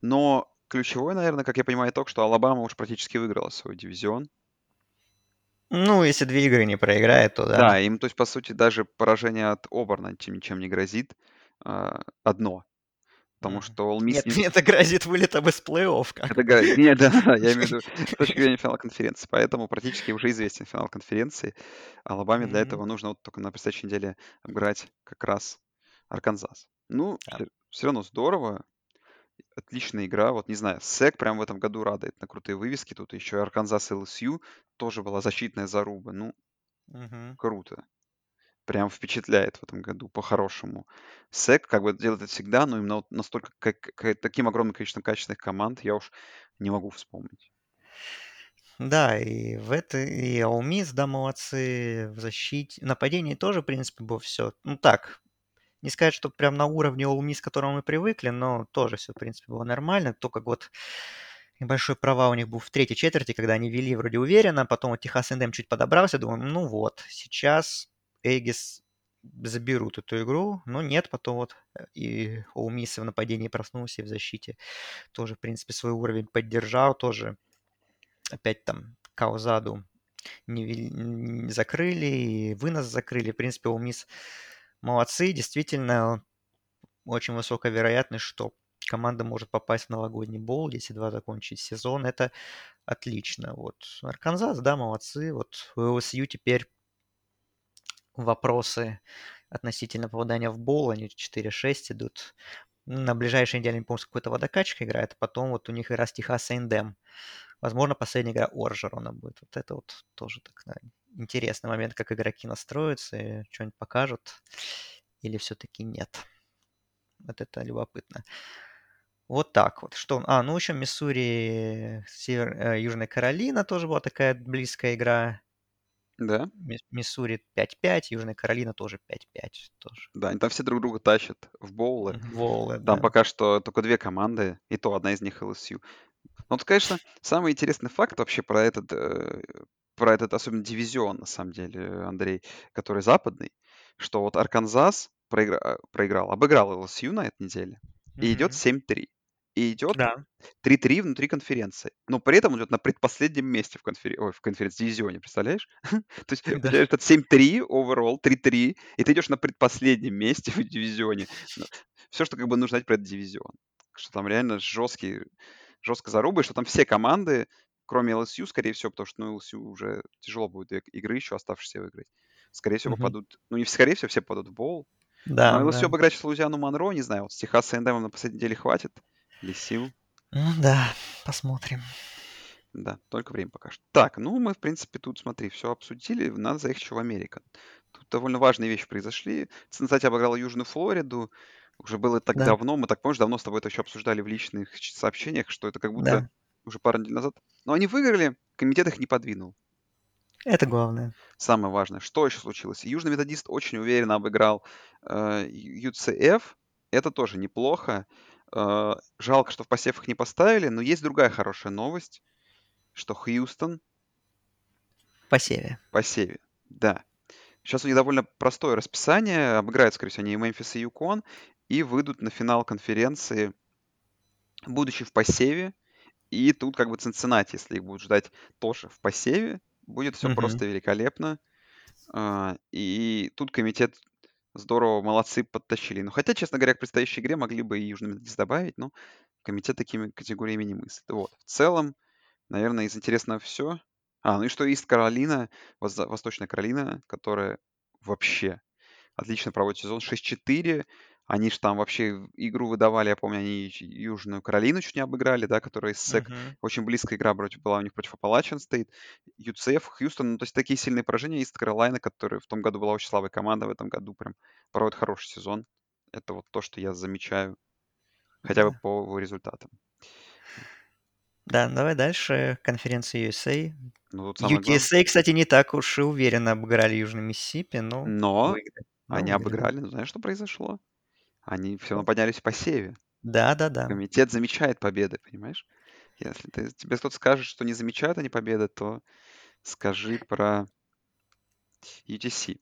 Но ключевой, наверное, как я понимаю, итог, что Алабама уж практически выиграла свой дивизион. Ну, если две игры не проиграет, то да. Да, им, то есть, по сути, даже поражение от Оберна чем ничем не грозит. а, Одно. Потому что All Miss Нет, не- мне это грозит вылетом из плей-офф. как Это га- Нет, да, да, я имею в виду с точки зрения финала конференции. Поэтому практически уже известен финал конференции. Алабаме для этого нужно вот только на предстоящей неделе обыграть как раз Арканзас. Ну, все равно здорово. Отличная игра. Вот не знаю, СЭК прям в этом году радует на крутые вывески. Тут еще и Арканзас ЛСЮ тоже была защитная заруба. Ну, круто. Прям впечатляет в этом году по-хорошему. СЭК как бы делает это всегда, но именно вот настолько как, как- таким огромным количеством качественных команд я уж не могу вспомнить. Да, и в это и Miss, да, молодцы в защите. Нападении тоже, в принципе, было все. Ну так, не сказать, что прям на уровне Miss, к которому мы привыкли, но тоже все, в принципе, было нормально. Только вот небольшой провал у них был в третьей четверти, когда они вели вроде уверенно, потом вот Техас Эндем чуть подобрался, думаю, ну вот, сейчас Эггис заберут эту игру, но нет, потом вот э, и Miss в нападении проснулся, и в защите тоже, в принципе, свой уровень поддержал, тоже опять там Каузаду не, не закрыли, и вынос закрыли. В принципе, у Мисс молодцы. Действительно, очень высокая вероятность, что команда может попасть в новогодний бол, если два закончить сезон. Это отлично. Вот Арканзас, да, молодцы. Вот у ЛСЮ теперь вопросы относительно попадания в бол. Они 4-6 идут. На ближайшей неделе, не помню, с какой-то водокачкой играет, а потом вот у них и раз Техас Эндем. Возможно, последняя игра Оржерона будет. Вот это вот тоже так, да, интересный момент, как игроки настроятся и что-нибудь покажут. Или все-таки нет. Вот это любопытно. Вот так вот. Что? А, ну еще Миссури, Север, э, Южная Каролина тоже была такая близкая игра. Да? Мис- Миссури 5-5, Южная Каролина тоже 5-5 тоже. Да, они там все друг друга тащат в боулы. Мгм, Волы, Там да. пока что только две команды, и то одна из них LSU. Ну, Вот, конечно, самый интересный факт вообще про этот, э, про этот особенно дивизион, на самом деле, Андрей, который западный, что вот Арканзас проигра- проиграл, обыграл LSU на этой неделе, и идет Мгм. 7-3. И идет Да. 3-3 внутри конференции. Но при этом он идет на предпоследнем месте в, конфер... Ой, в конференц-дивизионе, представляешь? То есть Да. этот 7-3 overall, 3-3, и ты идешь на предпоследнем месте в дивизионе. Все, что как бы нужно знать про этот дивизион. Что там реально жесткий, жестко зарубы, что там все команды, кроме LSU, скорее всего, потому что ну, LSU уже тяжело будет игры еще оставшиеся выиграть. Скорее всего, попадут, ну не скорее всего, все попадут в боул. Да, Но LSU да. обыграть сейчас Луизиану Монро, не знаю, вот с Техас A&M на последней неделе хватит или сил. Ну да, посмотрим. Да, только время покажет. Так, ну мы, в принципе, тут, смотри, все обсудили. Надо заехать еще в Америку. Тут довольно важные вещи произошли. Цинциннати обыграла Южную Флориду. Уже было так Да. давно. Мы так, помнишь, давно с тобой это еще обсуждали в личных сообщениях, что это как будто Да. уже пару недель назад. Но они выиграли, комитет их не подвинул. Это главное. Самое важное, что еще случилось? Южный методист очень уверенно обыграл э, UCF. Это тоже неплохо. Э, жалко, что в посев их не поставили, но есть другая хорошая новость, что Хьюстон По севе. по севе. Да. Сейчас у них довольно простое расписание. Обыграют, скорее всего, они и Мемфис, и Юкон. И выйдут на финал конференции, будучи в посеве. И тут как бы Цинциннати, если их будут ждать тоже в посеве, будет все Мгм. просто великолепно. А, И тут комитет здорово, молодцы, подтащили. Ну, хотя, честно говоря, к предстоящей игре могли бы и Южный Методист добавить, но комитет такими категориями не мыслит. Вот. В целом, наверное, из интересного все. А, ну и что Ист Каролина, Восточная Каролина, которая вообще отлично проводит сезон 6-4. Они же там вообще игру выдавали, я помню, они Южную Каролину чуть не обыграли, да, которая из СЭК. Мгм. Очень близкая игра против, была у них против Апалачин стоит. UCF, Хьюстон, ну, то есть такие сильные поражения. Ист Каролина, которая в том году была очень слабой команда, в этом году прям проводит хороший сезон. Это вот то, что я замечаю, хотя бы по его результатам. Да, давай дальше. Конференция USA. Ну, самое главное. UTSA, кстати, не так уж и уверенно обыграли Южный Миссисипи, но Но выиграли. Но они выиграли. обыграли, ну, знаешь, что произошло? Они все равно поднялись по севе. Да, да, да. Комитет замечает победы, понимаешь? Если ты, тебе кто-то скажет, что не замечают они победы, то скажи про UTC.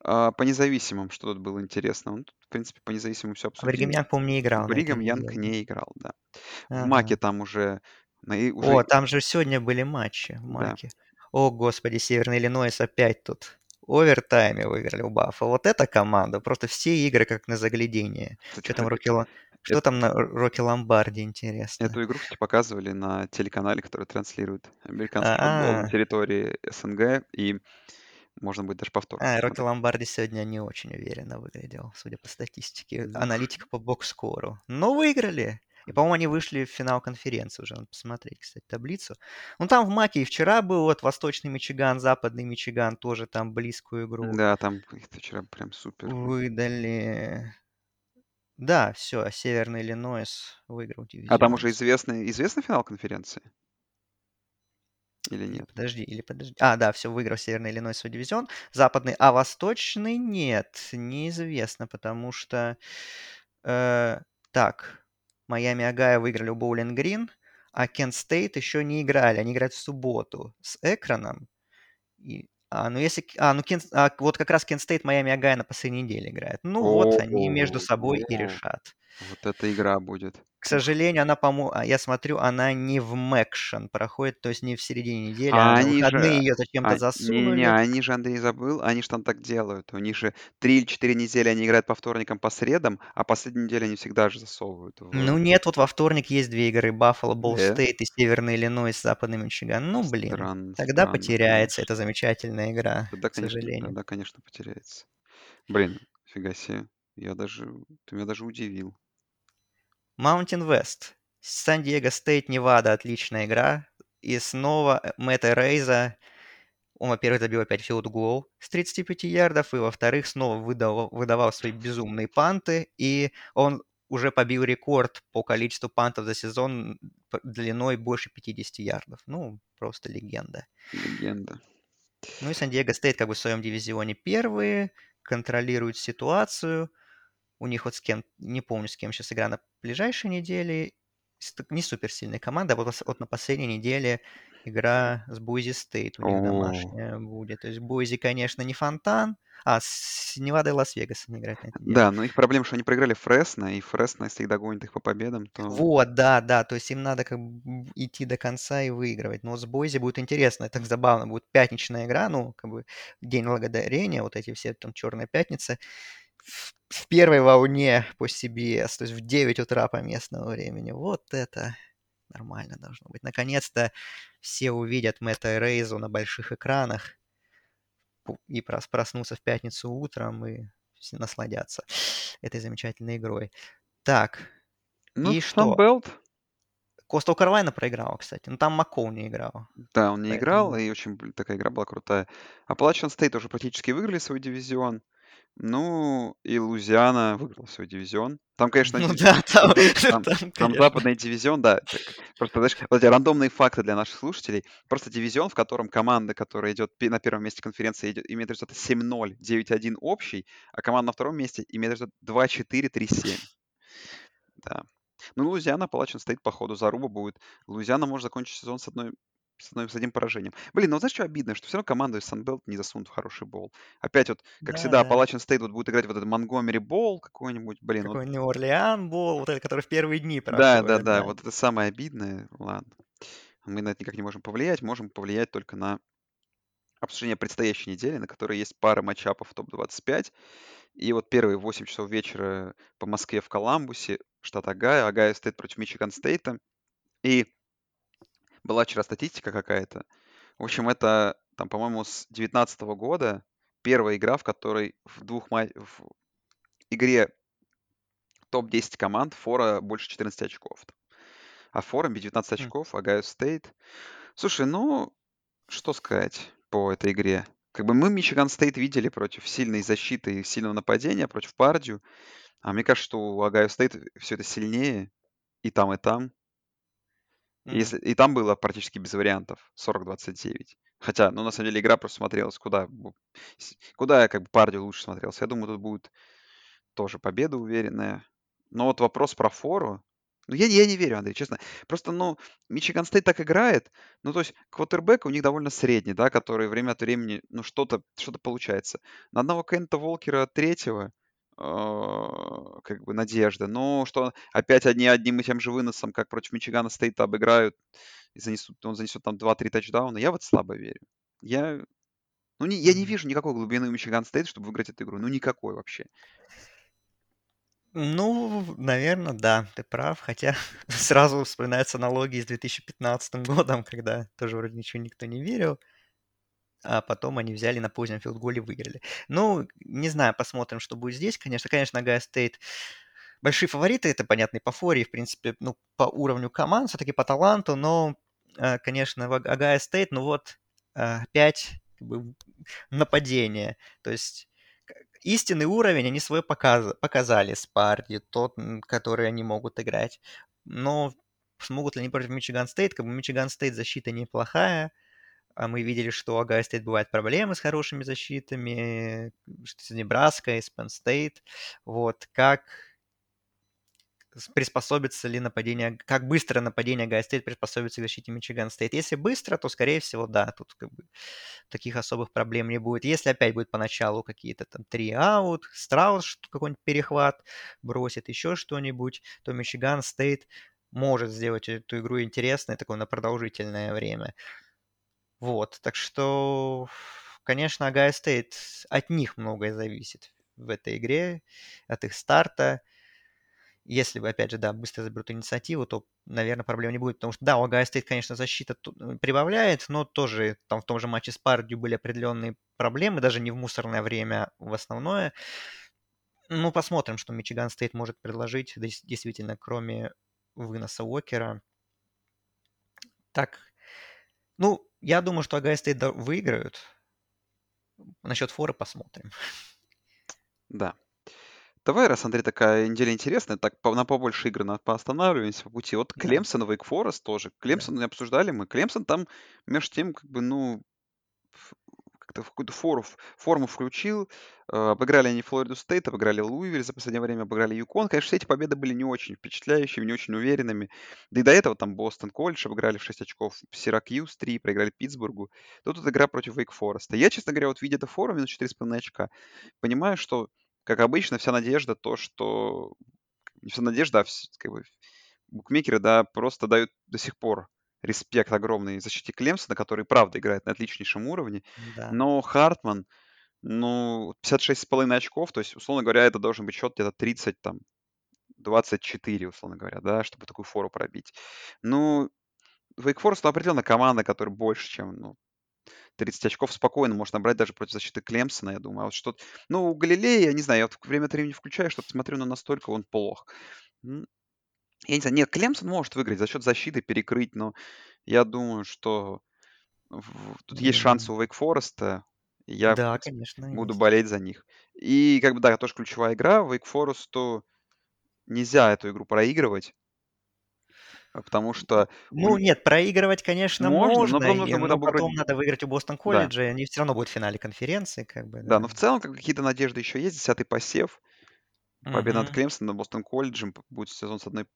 А, по независимым, что тут было интересно? Ну, тут, в принципе, по независимым все А Бригам обсудили. Янг, по-моему, не играл Бригам Янг не играл, да. В Ага. Маке там уже, на- уже О, там же сегодня были матчи в да. Маке. О, господи, Северный Иллинойс опять тут. Овертайме выиграли у Баффа. Вот эта команда. Просто все игры как на заглядение. Кстати, Что там Рокки Что это- там на Рокки Ломбарди, интересно? Эту игру, кстати, показывали на телеканале, который транслирует американский футбол на территории СНГ, и можно будет даже повтор а, Рокки. Ломбарди сегодня не очень уверенно выглядел, судя по статистике. Аналитика по бокскору. Но выиграли. И, по-моему, они вышли в финал конференции уже. Надо посмотреть, кстати, таблицу. Ну, там в Маке и вчера был вот Восточный Мичиган, Западный Мичиган, тоже там близкую игру Да, там их вчера прям супер. выдали. Да, все, Северный Иллинойс выиграл А там уже дивизион. известный, известный финал конференции? Или Или нет? подожди, или подожди. А, да, все, выиграл Северный Иллинойс свой дивизион. Западный, а Восточный нет, неизвестно, потому что... э, так, Майами Огайо выиграли у Боулинг Грин, а Кент Стейт еще не играли. Они играют в субботу с Акроном. И, а, ну если... А, ну Кент, а, вот как раз Кент Стейт Майами Огайо на последней неделе играет. Ну вот, они между собой и решат. Вот эта игра будет. К сожалению, она, по-моему, я смотрю, она не в Мэкшен проходит, то есть не в середине недели, А а они же... ее зачем-то а, засунули. они же, Андрей, забыл, они же там так делают. У них же три или четыре недели они играют по вторникам, по средам, а последнюю неделю они всегда же засовывают Ну в... нет, вот во вторник есть две игры, Баффало, Болл? Стейт и Северный Иллинойс, Западный Мичиган. Ну, блин, Странно, тогда странно, потеряется конечно. эта замечательная игра, Тогда, к конечно, сожалению. тогда, конечно, потеряется. Блин, фига себе. Я даже... Ты меня даже удивил. Mountain West. Сан-Диего Стейт, Невада, отличная игра. И снова э, Мэтт Арайза, он, во-первых, забил опять филд-гол с 35 ярдов, и, во-вторых, снова выдавал, выдавал свои безумные панты, и он уже побил рекорд по количеству пантов за сезон длиной больше 50 ярдов. Ну, просто легенда. Легенда. Ну и Сан-Диего Стейт как бы в своем дивизионе первые, контролируют ситуацию. У них вот с кем, не помню, с кем сейчас игра на ближайшей неделе. Не суперсильная команда, а вот, вот на последней неделе игра с Бойзи Стейт у них домашняя будет. То есть Бойзи, конечно, не фонтан, а с Невадой Лас-Вегас они играют. Да, но их проблема, что они проиграли Фресно, и Фресно, если догонит их по победам, то... Вот, да, да, то есть им надо как бы идти до конца и выигрывать. Но с Бойзи будет интересно, это забавно, будет пятничная игра, ну, как бы День Благодарения, вот эти все там Черная Пятница. В, первой волне по CBS, то есть в 9 утра по местному времени. Вот это нормально должно быть. Наконец-то все увидят Мэтта Рейзу на больших экранах и проснуться в пятницу утром и насладятся этой замечательной игрой. Так, ну, и что? Белт. Костел Карвайна проиграл, кстати. Ну, там Маккоу не играл. Да, он не Поэтому... играл, и очень такая игра была крутая. А Appalachian Стейт уже практически выиграли свой дивизион. Ну, и Лузиана выиграл свой дивизион. Там, конечно, ну, да, там, там, там, там западный дивизион, да. Просто, знаешь, вот эти рандомные факты для наших слушателей. Просто дивизион, в котором команда, которая идет на первом месте конференции, идет, имеет результат 7-0, 9-1 общий, а команда на втором месте имеет результат 2-4, 3-7. Да. Ну, Лузиана, Палачин стоит по ходу. Заруба будет. Лузиана может закончить сезон с одной с, одной, с одним поражением. Блин, ну знаешь, что обидно? Что все равно команду из Санбелт не засунут в хороший бол. Опять вот, как да, всегда, да. Appalachian State вот будет играть вот этот Монгомери бол какой-нибудь, блин. Какой вот... Нью-Орлеан бол, вот этот, который в первые дни проходит. Да, да, да, вот это самое обидное. Ладно. Мы на это никак не можем повлиять. Можем повлиять только на обсуждение предстоящей недели, на которой есть пара матчапов в топ-25. И вот первые 8 часов вечера по Москве в Коламбусе, штат Огайо, Огайо Стейт против Мичиган Стейта. И была вчера статистика какая-то. В общем, это, там, по-моему, с 2019 года первая игра, в которой в двух ма... в игре топ-10 команд фора больше 14 очков. А фора 19 очков, Огайо Стейт. Слушай, ну, что сказать по этой игре? Как бы мы Мичиган Стейт видели против сильной защиты и сильного нападения, против Пердью. А мне кажется, что у Огайо Стейт все это сильнее и там, и там. И, если, и там было практически без вариантов 40-29. Хотя, ну, на самом деле, игра просто смотрелась куда, куда как бы Пердью лучше смотрелся. Я думаю, тут будет тоже победа уверенная. Но вот вопрос про фору. Ну, я, я не верю, Андрей, честно. Просто, ну, Мичиган Стейт так играет. Ну, то есть, квотербек у них довольно средний, да, который время от времени, ну, что-то что получается. На одного Кеннета Уокера третьего как бы надежда. Но что опять одни одним и тем же выносом, как против Мичигана Стейта обыграют, и занесут, он занесет там 2-3 тачдауна, я вот слабо верю. Я, ну, не, я не вижу никакой глубины у Мичиган Стейт, чтобы выиграть эту игру. Ну, никакой вообще. Ну, наверное, да, ты прав. Хотя сразу вспоминаются аналогии с 2015 годом, когда тоже вроде ничего никто не верил а потом они взяли на позднем филдголе выиграли. Ну, не знаю, посмотрим, что будет здесь. Конечно, конечно, Огайо Стейт большие фавориты, это понятно и по форе, в принципе, ну, по уровню команд, все-таки по таланту, но, э, конечно, Огайо Стейт, ну вот, опять как бы, нападение. То есть истинный уровень они свой показ, показали с Пердью, тот, который они могут играть. Но смогут ли они против Мичиган Стейт? Как бы Мичиган Стейт защита неплохая, а мы видели, что у Огайо Стейт бывают проблемы с хорошими защитами, с Небраской, с Penn. Вот, как приспособится ли нападение, как быстро нападение Огайо Стейт приспособится к защите Мичиган Стейт. Если быстро, то, скорее всего, да, тут как бы таких особых проблем не будет. Если опять будет поначалу какие-то там three-and-out, Страуд какой-нибудь перехват бросит, еще что-нибудь, то Мичиган Стейт может сделать эту игру интересной такое на продолжительное время. Вот, так что, конечно, Огайо Стейт, от них многое зависит в этой игре, от их старта. Если опять же, да, быстро заберут инициативу, то, наверное, проблем не будет. Потому что, да, у Огайо Стейт, конечно, защита э, прибавляет, но тоже там в том же матче с Пердью были определенные проблемы, даже не в мусорное время, в основное. Ну, посмотрим, что Мичиган Стейт может предложить, действительно, кроме выноса Уокера. Так, ну, я думаю, что Огайо Стейт выиграют. Насчет форы посмотрим. Да. Давай, раз, Андрей, такая неделя интересная, так по- на побольше игр на, поостанавливаемся по пути. Вот Да, Клемсон, Вейк Форест тоже. да. Клемсон не обсуждали мы. Клемсон там, между тем, как бы, ну, как-то в какую-то фору, форму включил. Э, Обыграли они Флориду Стейт, обыграли Луивиль за последнее время, обыграли Юкон. Конечно, все эти победы были не очень впечатляющими, не очень уверенными. Да и до этого там Бостон Колледж обыграли в 6 очков, Сиракьюз 3, проиграли Питтсбургу. Тут вот игра против Вейк Фореста. Я, честно говоря, вот видя это фору минус 4,5 очка, понимаю, что, как обычно, вся надежда то, что... Не вся надежда, а вс- как бы букмекеры, да, просто дают до сих пор респект огромный защите Клемсона, который, правда, играет на отличнейшем уровне. Да. Но Хартман, ну, 56,5 очков, то есть, условно говоря, это должен быть счет где-то 30, там, 24, условно говоря, да, чтобы такую фору пробить. Ну, Вейк Форест, ну, определенно команда, которая больше, чем, ну, 30 очков спокойно может набрать даже против защиты Клемсона, я думаю. А вот что Ну, у Галилея, я не знаю, я вот время от времени включаю, что-то смотрю, но настолько он плох. Я не знаю, нет, Клемсон может выиграть за счет защиты, перекрыть, но я думаю, что тут есть шансы М, у Вейк Фореста. Я, Да, конечно, буду есть. болеть за них. И, как бы, да, тоже ключевая игра. Вейк Форесту нельзя эту игру проигрывать, а потому что Ну, нет, проигрывать, конечно, можно, но можно, потом и- но обыграть. потом надо выиграть у Бостон Да, колледжа, и они все равно будут в финале конференции, как бы, да, но в да. целом как какие-то надежды еще есть. Десятый посев, победа над Мгм. Клемсоном, Бостон колледжем, будет сезон с одной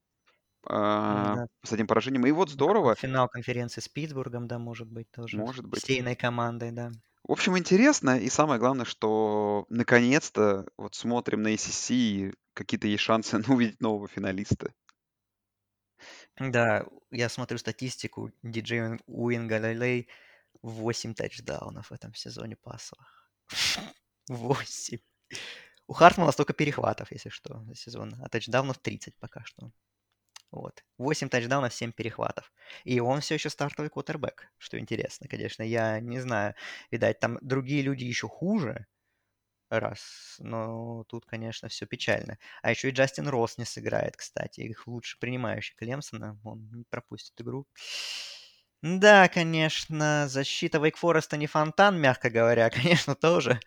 Да. с одним поражением. И вот здорово, финал конференции с Питтсбургом, да, может быть, тоже. может быть. Сейной командой, да. В общем, интересно, и самое главное, что наконец-то вот смотрим на ACC, и какие-то есть шансы ну, увидеть нового финалиста. Да, я смотрю статистику, диджей Уин Галилей 8 тачдаунов в этом сезоне пасовых. 8. У Хартмана столько перехватов, если что, за сезон, а тачдаунов 30 пока что. Вот. 8 тачдаунов, 7 перехватов. И он все еще стартовый квотербек, что интересно, конечно. Я не знаю, видать, там другие люди еще хуже, раз, но тут, конечно, все печально. А еще и Джастин Росс не сыграет, кстати, их лучше принимающий Клемсона, он не пропустит игру. Да, конечно, защита Вейк Фореста не фонтан, мягко говоря, конечно, тоже.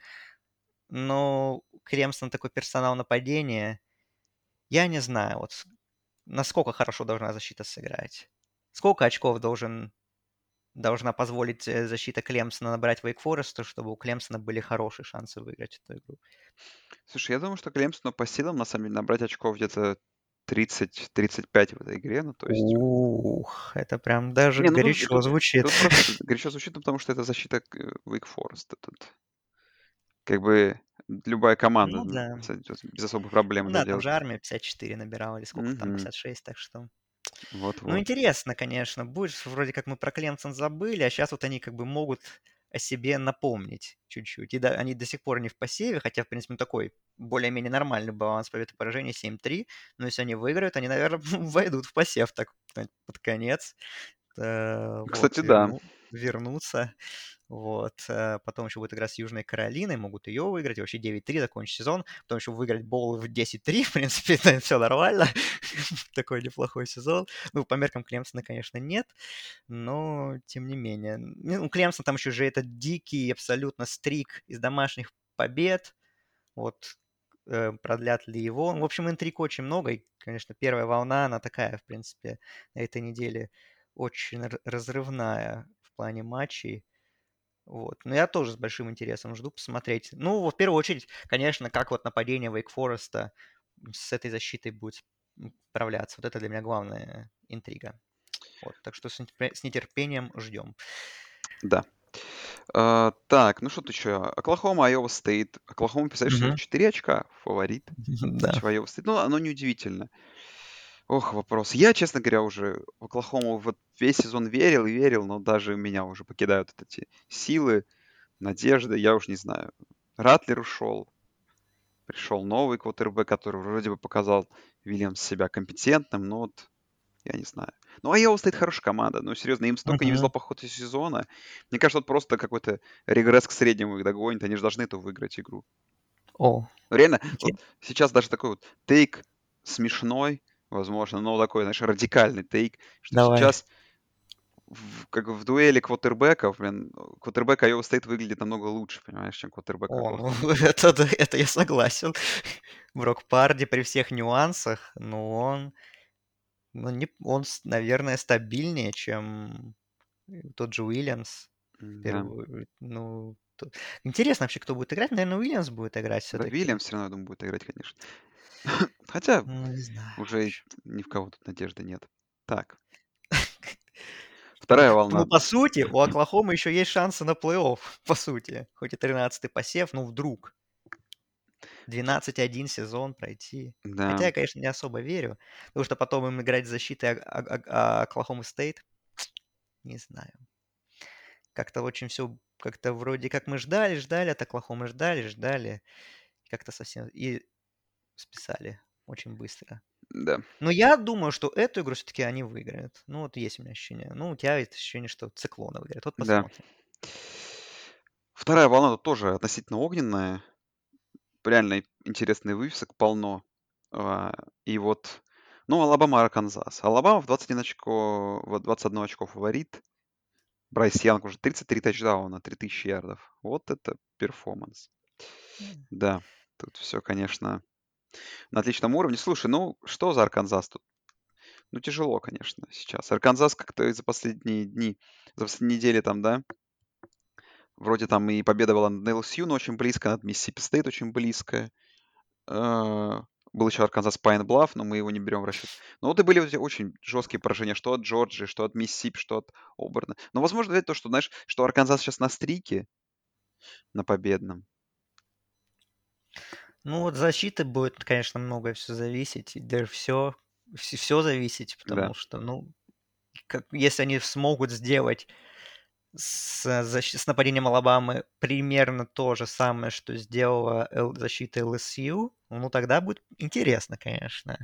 Но Клемсон такой персонал нападения. Я не знаю, вот насколько хорошо должна защита сыграть. Сколько очков должен, должна позволить э, защита Клемсона набрать Вейк Форесту, чтобы у Клемсона были хорошие шансы выиграть эту игру. Слушай, я думаю, что Клемсону по силам, на самом деле, набрать очков где-то 30-35 в этой игре, ну, то есть... Ух, это прям даже Не, ну горячо тут, звучит. тут просто горячо звучит, ну, потому что это защита Вейк Фореста. Тут как бы любая команда Ну да. без особых проблем Ну это да, там делает. же армия 54 набирала, или сколько там, Мгм. 56, так что... Ну, Вот-вот. интересно, конечно, будет, что вроде как мы про Клемсон забыли, а сейчас вот они как бы могут о себе напомнить чуть-чуть. И да, они до сих пор не в посеве, хотя, в принципе, ну, такой более-менее нормальный баланс побед и поражений 7-3. Но если они выиграют, они, наверное, войдут в посев так знаете, под конец. Э, вот, Кстати, да. верну- вернуться. Вот. э, Потом еще будет игра с Южной Каролиной, могут ее выиграть. И вообще 9-3 закончить сезон. Потом еще выиграть боул в 10-3. В принципе, все нормально. Такой неплохой сезон. Ну, по меркам Клемсона, конечно, нет. Но, тем не менее. Ну, у Клемсона там еще же этот дикий абсолютно стрик из домашних побед. Вот э, продлят ли его. В общем, интриг очень много. И, конечно, первая волна, она такая, в принципе, на этой неделе очень разрывная в плане матчей. Вот. Но я тоже с большим интересом жду посмотреть. Ну, в первую очередь, конечно, как вот нападение Вейк Фореста с этой защитой будет справляться. Вот это для меня главная интрига. Вот. Так что с нетерпе- с нетерпением ждем. Да. А, так, ну что тут еще? Оклахома, Айова Стейт. Оклахома, писали, что Мгм. 4 очка, фаворит Да. Айова Стейт. Ну, оно неудивительно. Ох, вопрос. Я, честно говоря, уже в Оклахому вот весь сезон верил и верил, но даже меня уже покидают вот эти силы, надежды, я уж не знаю. Ратлер ушел, пришел новый квотербек, который вроде бы показал Вильямс себя компетентным, но вот я не знаю. Ну, Айова стоит хорошая команда. Ну, серьезно, им столько не везло по ходу сезона. Мне кажется, вот просто какой-то регресс к среднему их догонит. Они же должны эту выиграть игру. О, Ну, реально, инте- вот сейчас даже такой вот тейк смешной, возможно, но такой, знаешь, радикальный тейк, что давай. сейчас в, как в дуэли квотербеков, блин, квотербек Айова Стейт выглядит намного лучше, понимаешь, чем квотербек О, ну, это, да, это я согласен. Брок Парди при всех нюансах, но он, ну, не, он, наверное, стабильнее, чем тот же Уильямс. Да. ну, интересно вообще, кто будет играть. Наверное, Уильямс будет играть Да, все-таки. Вильямс все равно, я думаю, будет играть, конечно. Хотя Ну, не знаю. уже и ни в кого тут надежды нет. Так, вторая волна. Ну, по сути, у Оклахомы еще есть шансы на плей-офф, по сути. Хоть и 13-й посев, ну, вдруг. 12-1 сезон пройти. Да, Хотя я, конечно, не особо верю, потому что потом им играть с защитой О- О- О- Оклахомы Стейт, не знаю. Как-то очень все, как-то вроде как мы ждали, ждали, от Оклахомы ждали, ждали. Как-то совсем и списали очень быстро. да. Но я думаю, что эту игру все-таки они выиграют. Ну, вот есть у меня ощущение. Ну, у тебя есть ощущение, что циклоны выиграют. Вот Да. посмотрим. Вторая волна тут тоже относительно огненная. Реально интересный вывесок полно. А, И вот, ну, Алабама, Арканзас. Алабама в 21 очко, в 21 очко фаворит. Брайс Янг уже 33 тачдауна, 3000 ярдов. Вот это перформанс. М. Да, тут все, конечно, на отличном уровне. Слушай, ну, что за Арканзас тут? Ну, тяжело, конечно, сейчас. Арканзас как-то за последние дни, за последние недели там, да, вроде там и победа была над LSU, но очень близко, над Миссисипи Стейт очень близко. Э, Был еще Арканзас Пайн Блафф, но мы его не берем в расчет. Но вот и были очень жесткие поражения, что от Джорджии, что от Миссисипи, что от Оберна. Но возможно это то, что, знаешь, что Арканзас сейчас на стрике, на победном. Ну, вот защиты будет, конечно, многое все зависеть. и Даже все, все зависеть, Да. потому что, ну, как, если они смогут сделать с, защ- с нападением Алабамы примерно то же самое, что сделала защита ЛСЮ, ну, тогда будет интересно, конечно.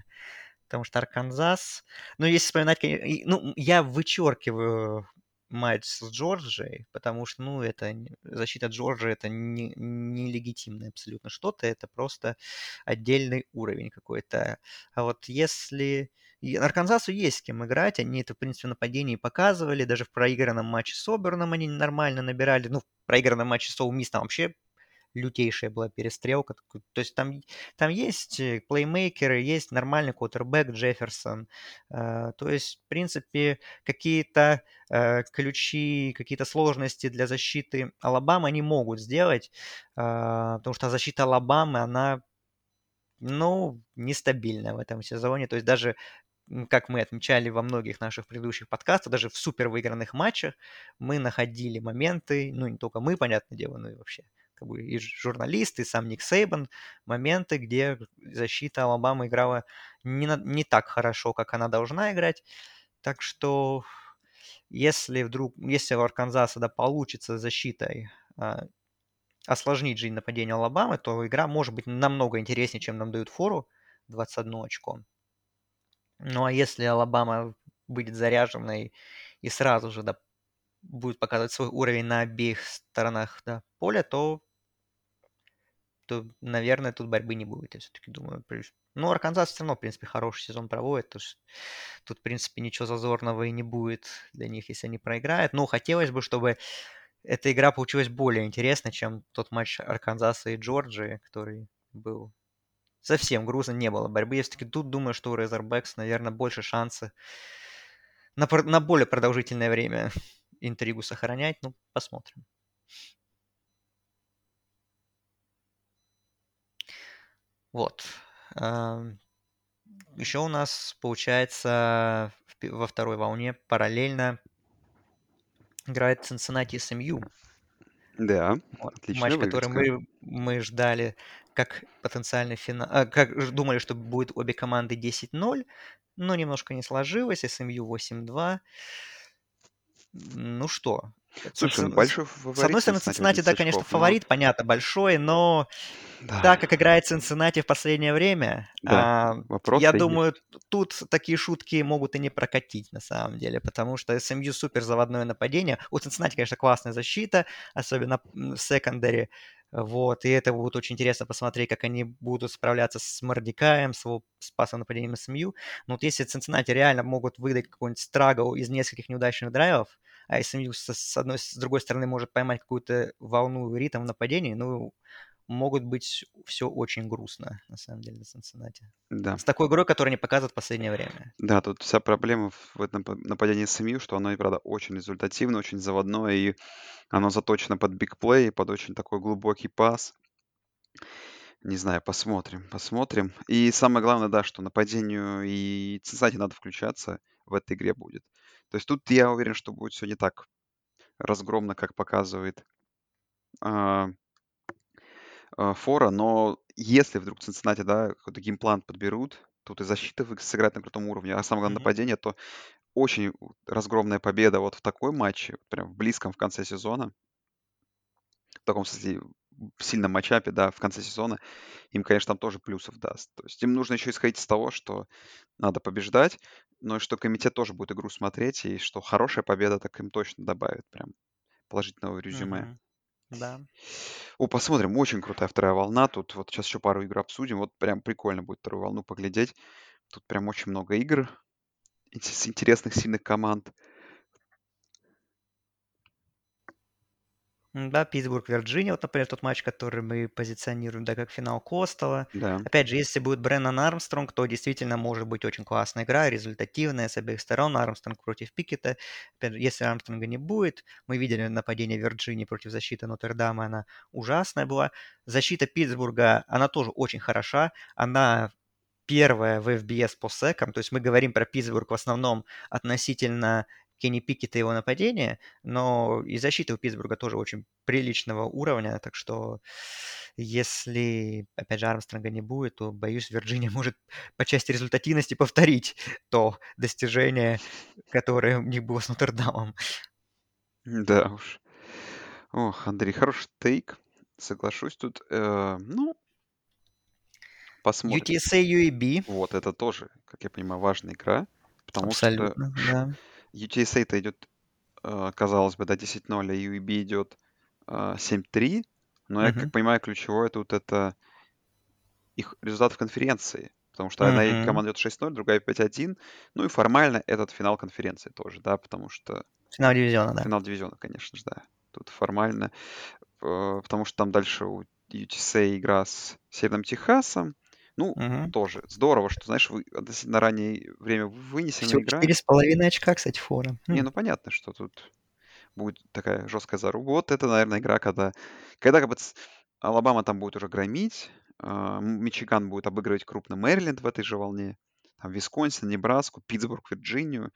Потому что Арканзас... Ну, если вспоминать... Ну, я вычеркиваю матч с Джорджией, потому что, ну, это защита Джорджии это не, нелегитимное абсолютно что-то, это просто отдельный уровень какой-то. А вот если... И Арканзасу есть с кем играть, они это, в принципе, в нападении показывали, даже в проигранном матче с Оберном они нормально набирали, ну, в проигранном матче с Оумис там вообще лютейшая была перестрелка. То есть там, там есть э, плеймейкеры, есть нормальный квотербек Джефферсон. Э, То есть, в принципе, какие-то э, ключи, какие-то сложности для защиты Алабамы они могут сделать, потому что защита Алабамы, она, ну, нестабильная в этом сезоне. То есть даже как мы отмечали во многих наших предыдущих подкастах, даже в супер выигранных матчах мы находили моменты, ну не только мы, понятное дело, но и вообще как бы и журналисты, и сам Ник Сейбан, моменты, где защита Алабамы играла не, на- не так хорошо, как она должна играть. Так что если вдруг, если у Арканзаса да, получится защитой а, осложнить жизнь нападения Алабамы, то игра может быть намного интереснее, чем нам дают фору 21 очко. Ну а если Алабама будет заряженной и сразу же да, будет показывать свой уровень на обеих сторонах да, поля, то, то, наверное, тут борьбы не будет, я все-таки думаю. Ну, Арканзас все равно, в принципе, хороший сезон проводит, то есть тут, в принципе, ничего зазорного и не будет для них, если они проиграют. Но хотелось бы, чтобы эта игра получилась более интересной, чем тот матч Арканзаса и Джорджии, который был совсем грустно, не было борьбы. Я все-таки тут думаю, что у Razorbacks, наверное, больше шансы на, на более продолжительное время интригу сохранять. Ну, посмотрим. Вот. Еще у нас, получается, во второй волне параллельно играет Cincinnati SMU. Да, Вот, матч, который вывеска. мы, мы ждали как потенциальный финал, а, как думали, что будет обе команды 10-0, но немножко не сложилось, SMU 8-2. Ну что, Слушай, ну большой с фаворит одной стороны, Цинциннати, да, 11 конечно, очков, но фаворит, понятно, большой, но да, так, как играет Цинциннати в последнее время, да, а, я есть. думаю, тут такие шутки могут и не прокатить на самом деле, потому что SMU супер заводное нападение. У Цинциннати, конечно, классная защита, особенно в секондаре. Вот, и это будет очень интересно посмотреть, как они будут справляться с Мордекаем, с его спасом нападением СМЮ. Но вот если Цинциннати реально могут выдать какой-нибудь страгл из нескольких неудачных драйвов, а СМЮ с, с одной, с другой стороны может поймать какую-то волну ритм нападений, ну, могут быть все очень грустно, на самом деле, для Цинциннати. Да. С такой игрой, которую они показывают в последнее время. Да, тут вся проблема в этом нападении СМЮ, что оно, и правда, очень результативное, очень заводное, и оно заточено под бигплей, под очень такой глубокий пас. Не знаю, посмотрим, посмотрим. И самое главное, да, что нападению и Цинциннати надо включаться в этой игре будет. То есть тут я уверен, что будет все не так разгромно, как показывает а, а, Фора, но если вдруг Цинциннати, да, какой-то геймплан подберут, тут и защита сыграть на крутом уровне, а самое главное нападение, то очень разгромная победа вот в такой матче, прям в близком в конце сезона, в таком смысле, в сильном матчапе, да, в конце сезона, им, конечно, там тоже плюсов даст. То есть им нужно еще исходить из того, что надо побеждать, но и что комитет тоже будет игру смотреть, и что хорошая победа так им точно добавит прям положительного резюме. Мгм. Да. О, посмотрим, очень крутая вторая волна. Тут вот сейчас еще пару игр обсудим. Вот прям прикольно будет вторую волну поглядеть. Тут прям очень много игр с интересных, сильных команд. Да, Питтсбург, Вирджиния, вот, например, тот матч, который мы позиционируем, да, как финал Костела. Да, Опять же, если будет Бреннан Армстронг, то действительно может быть очень классная игра, результативная с обеих сторон. Армстронг против Пикета. Опять же, если Армстронга не будет, мы видели нападение Вирджинии против защиты Нотр-Дама, она ужасная была. Защита Питтсбурга, она тоже очень хороша. Она первая в FBS по секам, то есть мы говорим про Питтсбург в основном относительно Кенни Пикета и его нападения, но и защита у Питтсбурга тоже очень приличного уровня, так что если, опять же, Армстронга не будет, то, боюсь, Вирджиния может по части результативности повторить то достижение, которое у них было с Нотр-Дамом. да уж. Ох, Андрей, хороший тейк. Соглашусь тут. Э, ну, посмотрим. UTSA UAB, Вот, это тоже, как я понимаю, важная игра. Потому что абсолютно, да. UTSA-то идет, э, казалось бы, до 10-0, а UAB идет э, 7-3. Но я как понимаю, ключевое тут это их результат в конференции. Потому что одна Мгм. команда идет 6-0, другая 5-1. Ну и формально этот финал конференции тоже, да, потому что Финал дивизиона, да. финал дивизиона, конечно же, да. Тут формально, э, потому что там дальше у UTSA игра с Северным Техасом. Ну, Мгм. тоже здорово, что, знаешь, вы относительно раннее время вынесена Всего игра. четыре с половиной очка, кстати, фора. Не, Хм. ну понятно, что тут будет такая жесткая заруба. Вот это, наверное, игра, когда, когда как бы Алабама там будет уже громить, а, Мичиган будет обыгрывать крупно Мэриленд в этой же волне, там Висконсин, Небраску, Питтсбург, Вирджинию,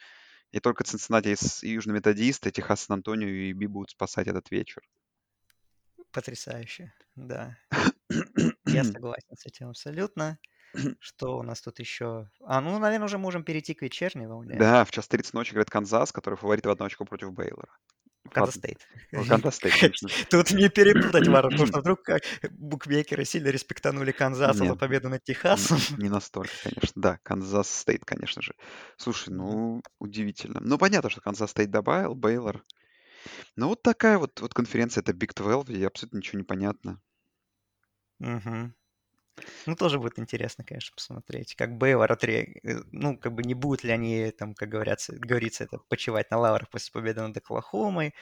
и только Цинциннати и Южный Методист, и Техас, Сан-Антонио и BYU будут спасать этот вечер. Потрясающе, да. Я согласен с этим абсолютно. Что у нас тут еще? А, ну, наверное, уже можем перейти к вечерней волне. Да, в час 30 ночи играет Канзас, который фаворит в одно очко против Бейлора. Канзас. Стейт. Канзас. Тут не перепутать важно, потому что вдруг букмекеры сильно респектанули Канзаса за победу над Техасом. не настолько, конечно. Да, Канзас Стейт, конечно же. Слушай, ну, удивительно. Ну, понятно, что Канзас Стейт добавил, Бейлор. Ну, вот такая вот, вот конференция, это Big 12, и абсолютно ничего не понятно. Мгм. Ну, тоже будет интересно, конечно, посмотреть, как Бейлор отре... э, Ну, как бы не будут ли они, там, как говорится, говорится, это почивать на лаврах после победы над Оклахомой,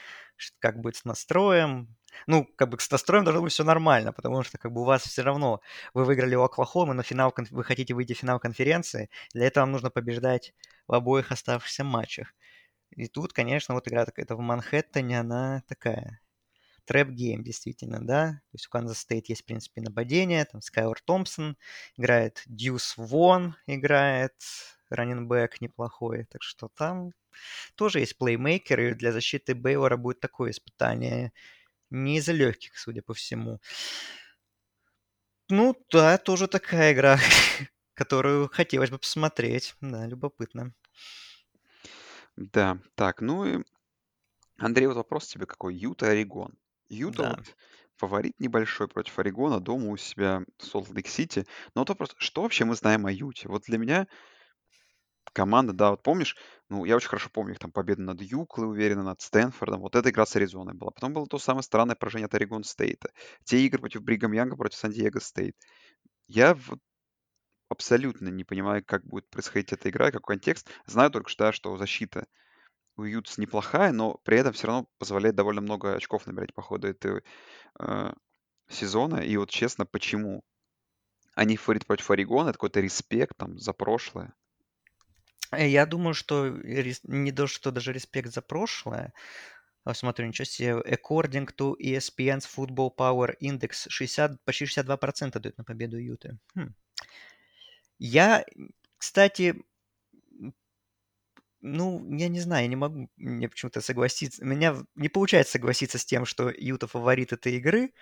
как будет с настроем. Ну, как бы с настроем должно быть все нормально, потому что как бы у вас все равно, вы выиграли у Оклахомы, но финал, вы хотите выйти в финал конференции, для этого вам нужно побеждать в обоих оставшихся матчах. И тут, конечно, вот игра такая-то в Манхэттене, она такая, trap game, действительно, да. То есть у Канзас Стейт есть, в принципе, нападение, там Скайлар Томпсон играет, Дьюс Вон играет, раннинбэк неплохой, так что там тоже есть плеймейкер, и для защиты Бейлора будет такое испытание не из легких, судя по всему. Ну, да, тоже такая игра, которую хотелось бы посмотреть. Да, любопытно. Да, так, ну и, Андрей, вот вопрос тебе какой. Юта, Орегон. Юта Да. вот фаворит небольшой против Орегона дома у себя в Солт-Лейк-Сити. Но вот вопрос, что вообще мы знаем о Юте? Вот для меня команда, да, вот помнишь, ну, я очень хорошо помню их там победу над Юклой, уверенно, над Стэнфордом. Вот эта игра с Аризоной была. Потом было то самое странное поражение от Орегон Стейта. Те игры против Бригам Янга, против Сан-Диего Стейт. Я вот абсолютно не понимаю, как будет происходить эта игра, какой контекст. Знаю только, что, да, что защита у Ютс неплохая, но при этом все равно позволяет довольно много очков набирать по ходу этого э, сезона. И вот честно, почему? Они фаворит против Орегона, это какой-то респект там за прошлое. Э, я думаю, что не то, что даже респект за прошлое. А, смотрю, ничего себе. According to ESPN's Football Power Index, 60, почти 62% дают на победу Юты. Хм. Я, кстати, ну, я не знаю, я не могу мне почему-то согласиться. У меня не получается согласиться с тем, что Юта фаворит этой игры.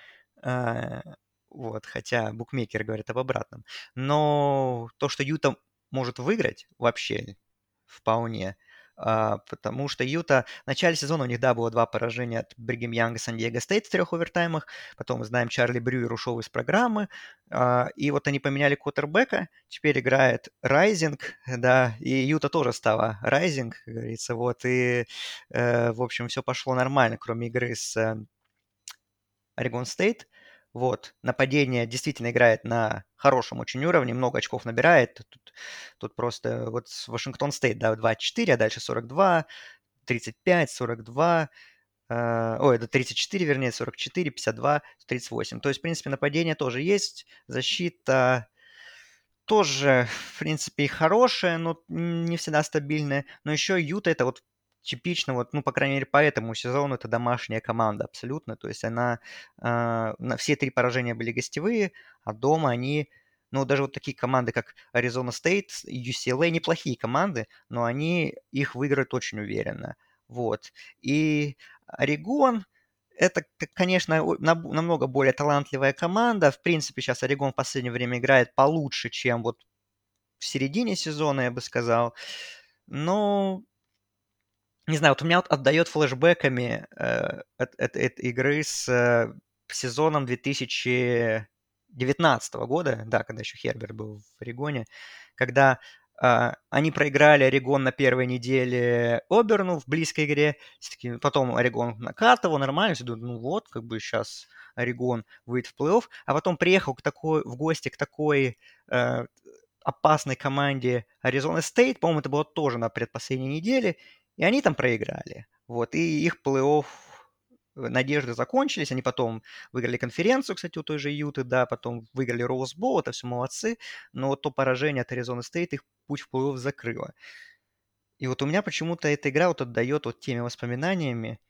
А, вот, хотя букмекеры говорят об обратном. Но то, что Юта может выиграть вообще вполне. А, потому что Юта... В начале сезона у них, да, было два поражения от Бригем Янга Сан-Диего Стейт в трех овертаймах. Потом, мы знаем, Чарли Брюер ушел из программы. А, и вот они поменяли квотербека. Теперь играет Райзинг, да, и Юта тоже стала Райзинг, как говорится. Вот, и, э, в общем, все пошло нормально, кроме игры с Орегон э, Стейт. Вот, нападение действительно играет на хорошем очень уровне, много очков набирает. Тут, тут просто вот Вашингтон Стейт, да, 24, а дальше 42, 35, 42, э, ой, это 34, вернее, 44, 52, 38. То есть, в принципе, нападение тоже есть, защита тоже, в принципе, хорошая, но не всегда стабильная. Но еще Юта это вот типично, вот, ну, по крайней мере, по этому сезону это домашняя команда абсолютно. То есть она, э, на все три поражения были гостевые, а дома они, ну, даже вот такие команды, как Arizona State, UCLA, неплохие команды, но они их выиграют очень уверенно. Вот. И Орегон, это, конечно, намного более талантливая команда. В принципе, сейчас Орегон в последнее время играет получше, чем вот в середине сезона, я бы сказал. Но не знаю, вот у меня вот отдает флешбэками э, от, от, от игры с э, сезоном 2019 года, да, когда еще Хербер был в Орегоне, когда э, они проиграли Орегон на первой неделе Оберну в близкой игре, потом Орегон накатывал нормально, все думают, ну вот, как бы сейчас Орегон выйдет в плей-офф, а потом приехал к такой, в гости к такой э, опасной команде Аризона Стейт, по-моему, это было тоже на предпоследней неделе, и они там проиграли. Вот, и их плей-офф э, надежды закончились, они потом выиграли конференцию, кстати, у той же Юты, да, потом выиграли Роузбол, это все молодцы, но то поражение от Аризоны Стейт их путь в плей-офф закрыло. И вот у меня почему-то эта игра вот отдает вот теми воспоминаниями,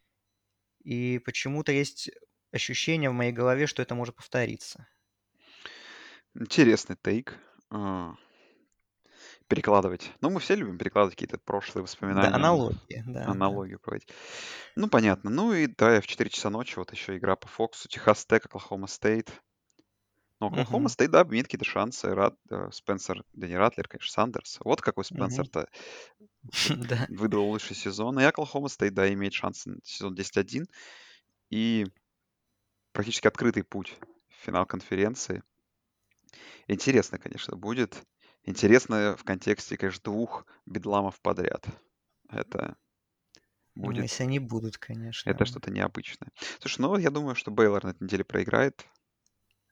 и почему-то есть ощущение в моей голове, что это может повториться. Интересный take. А, перекладывать. Ну, мы все любим перекладывать какие-то прошлые Да, воспоминания, аналогии, да, да. аналогию проводить. Ну, понятно. Ну и да, в 4 часа ночи вот еще игра по Фоксу. Техас Тек, Оклахома Стейт. Ну, Оклахома. Стейт, да, имеет какие-то шансы. Рад, э, Спенсер, да не Ратлер, конечно, Сандерс. Вот какой. Спенсер-то Да. выдал лучший сезон. И Оклахома Стейт, да, имеет шансы на сезон 10-1. И практически открытый путь в финал конференции. Интересно, конечно, будет. Интересно в контексте, конечно, двух бедламов подряд. Это Ну, будет, если они будут, это конечно. что-то необычное. Слушай, ну я думаю, что Бейлор на этой неделе проиграет.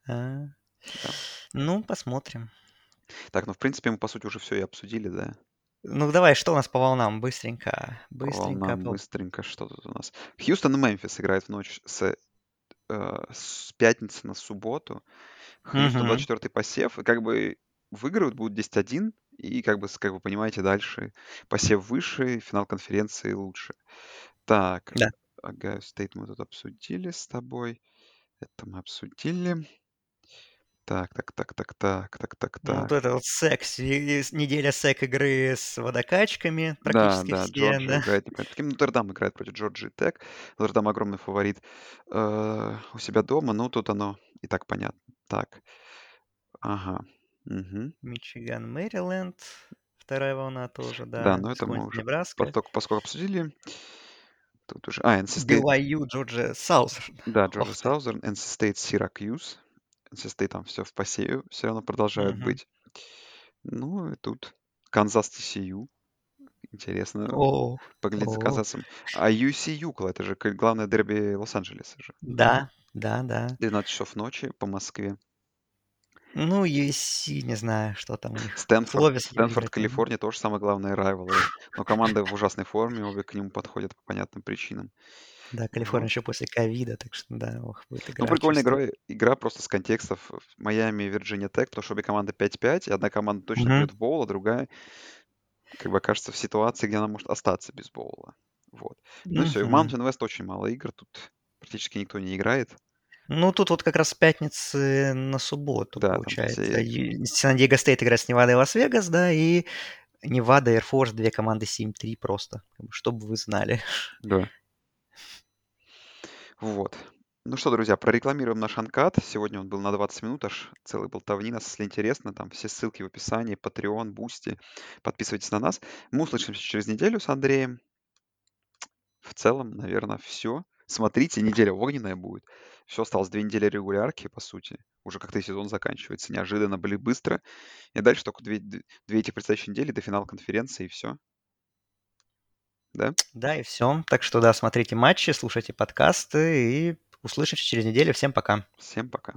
А, Да. Ну, посмотрим. Так, ну в принципе мы по сути уже все и обсудили, да? Ну, давай, что у нас по волнам? Быстренько. По Быстренько. волнам по- быстренько, что тут у нас? Хьюстон и Мемфис играют в ночь с, э, с пятницы на субботу. Хьюстон Мгм. 24-й посев, и как бы выигрывают, будут 10-1, и как бы, как вы понимаете, дальше посев выше, финал конференции лучше. Так, Да. Огайо Стейт мы тут обсудили с тобой. Это мы обсудили. Так, так, так, так, так, так, так, Ну, вот так. это вот секс. Неделя сек игры с водокачками. Да, Практически да, все, Джорджия да. играет. Таким Нотр-Дам играет против Джорджии Тек. Нотр-Дам огромный фаворит э, у себя дома, ну тут оно и так понятно. Так, ага. Мгм. Мичиган, Мэриленд. Вторая волна тоже, Да, да. но это мы Висконсин, уже Небраска. поток, поскольку обсудили. Тут уже... А, NC State, BYU, Джорджия, Саузерн. да, Джорджия Ох ты. Саузерн, NC State, Сиракьюз. NC State там все в посеве все равно продолжают Мгм. быть. Ну и тут Канзас TCU. Интересно О, поглядеть за о. Канзасом. А UC Юкла, это же к- главное дерби Лос-Анджелеса же. Да, да, да. 12 часов ночи по Москве. Ну, USC, не знаю, что там у них. Стэнфорд, Стэнфорд, ну. Калифорния тоже самый главный райвал. Но команды в ужасной форме, обе к нему подходят по понятным причинам. Да, Калифорния еще после ковида, так что да, ох, будет игра Ну, прикольная игра, игра просто с контекстом Майами и Вирджиния Тек, потому что обе команды 5-5, и одна команда точно Мгм. пойдет в bowl, а другая, как бы, окажется в ситуации, где она может остаться без боула. Вот. Ну и все. И в. Mountain West очень мало игр, тут практически никто не играет. Ну, тут вот как раз с пятницы на субботу, Да, получается. И Сан-Диего Стейт играет с Невадой и Лас-Вегас, да, и Невада и Air Force, две команды 7-3 просто, чтобы вы знали. Да. Вот. Ну что, друзья, прорекламируем наш uncut. Сегодня он был на 20 минут, аж целый болтовнина. Если интересно, там все ссылки в описании, Patreon, Бусти. Подписывайтесь на нас. Мы услышимся через неделю с Андреем. В целом, наверное, все. Смотрите, неделя огненная будет. Все, осталось две недели регулярки, по сути. Уже как-то сезон заканчивается. Неожиданно были быстро. И дальше только две, две две эти предстоящие недели до финала конференции, и все. Да? Да, и все. Так что, да, смотрите матчи, слушайте подкасты и услышимся через неделю. Всем пока. Всем пока.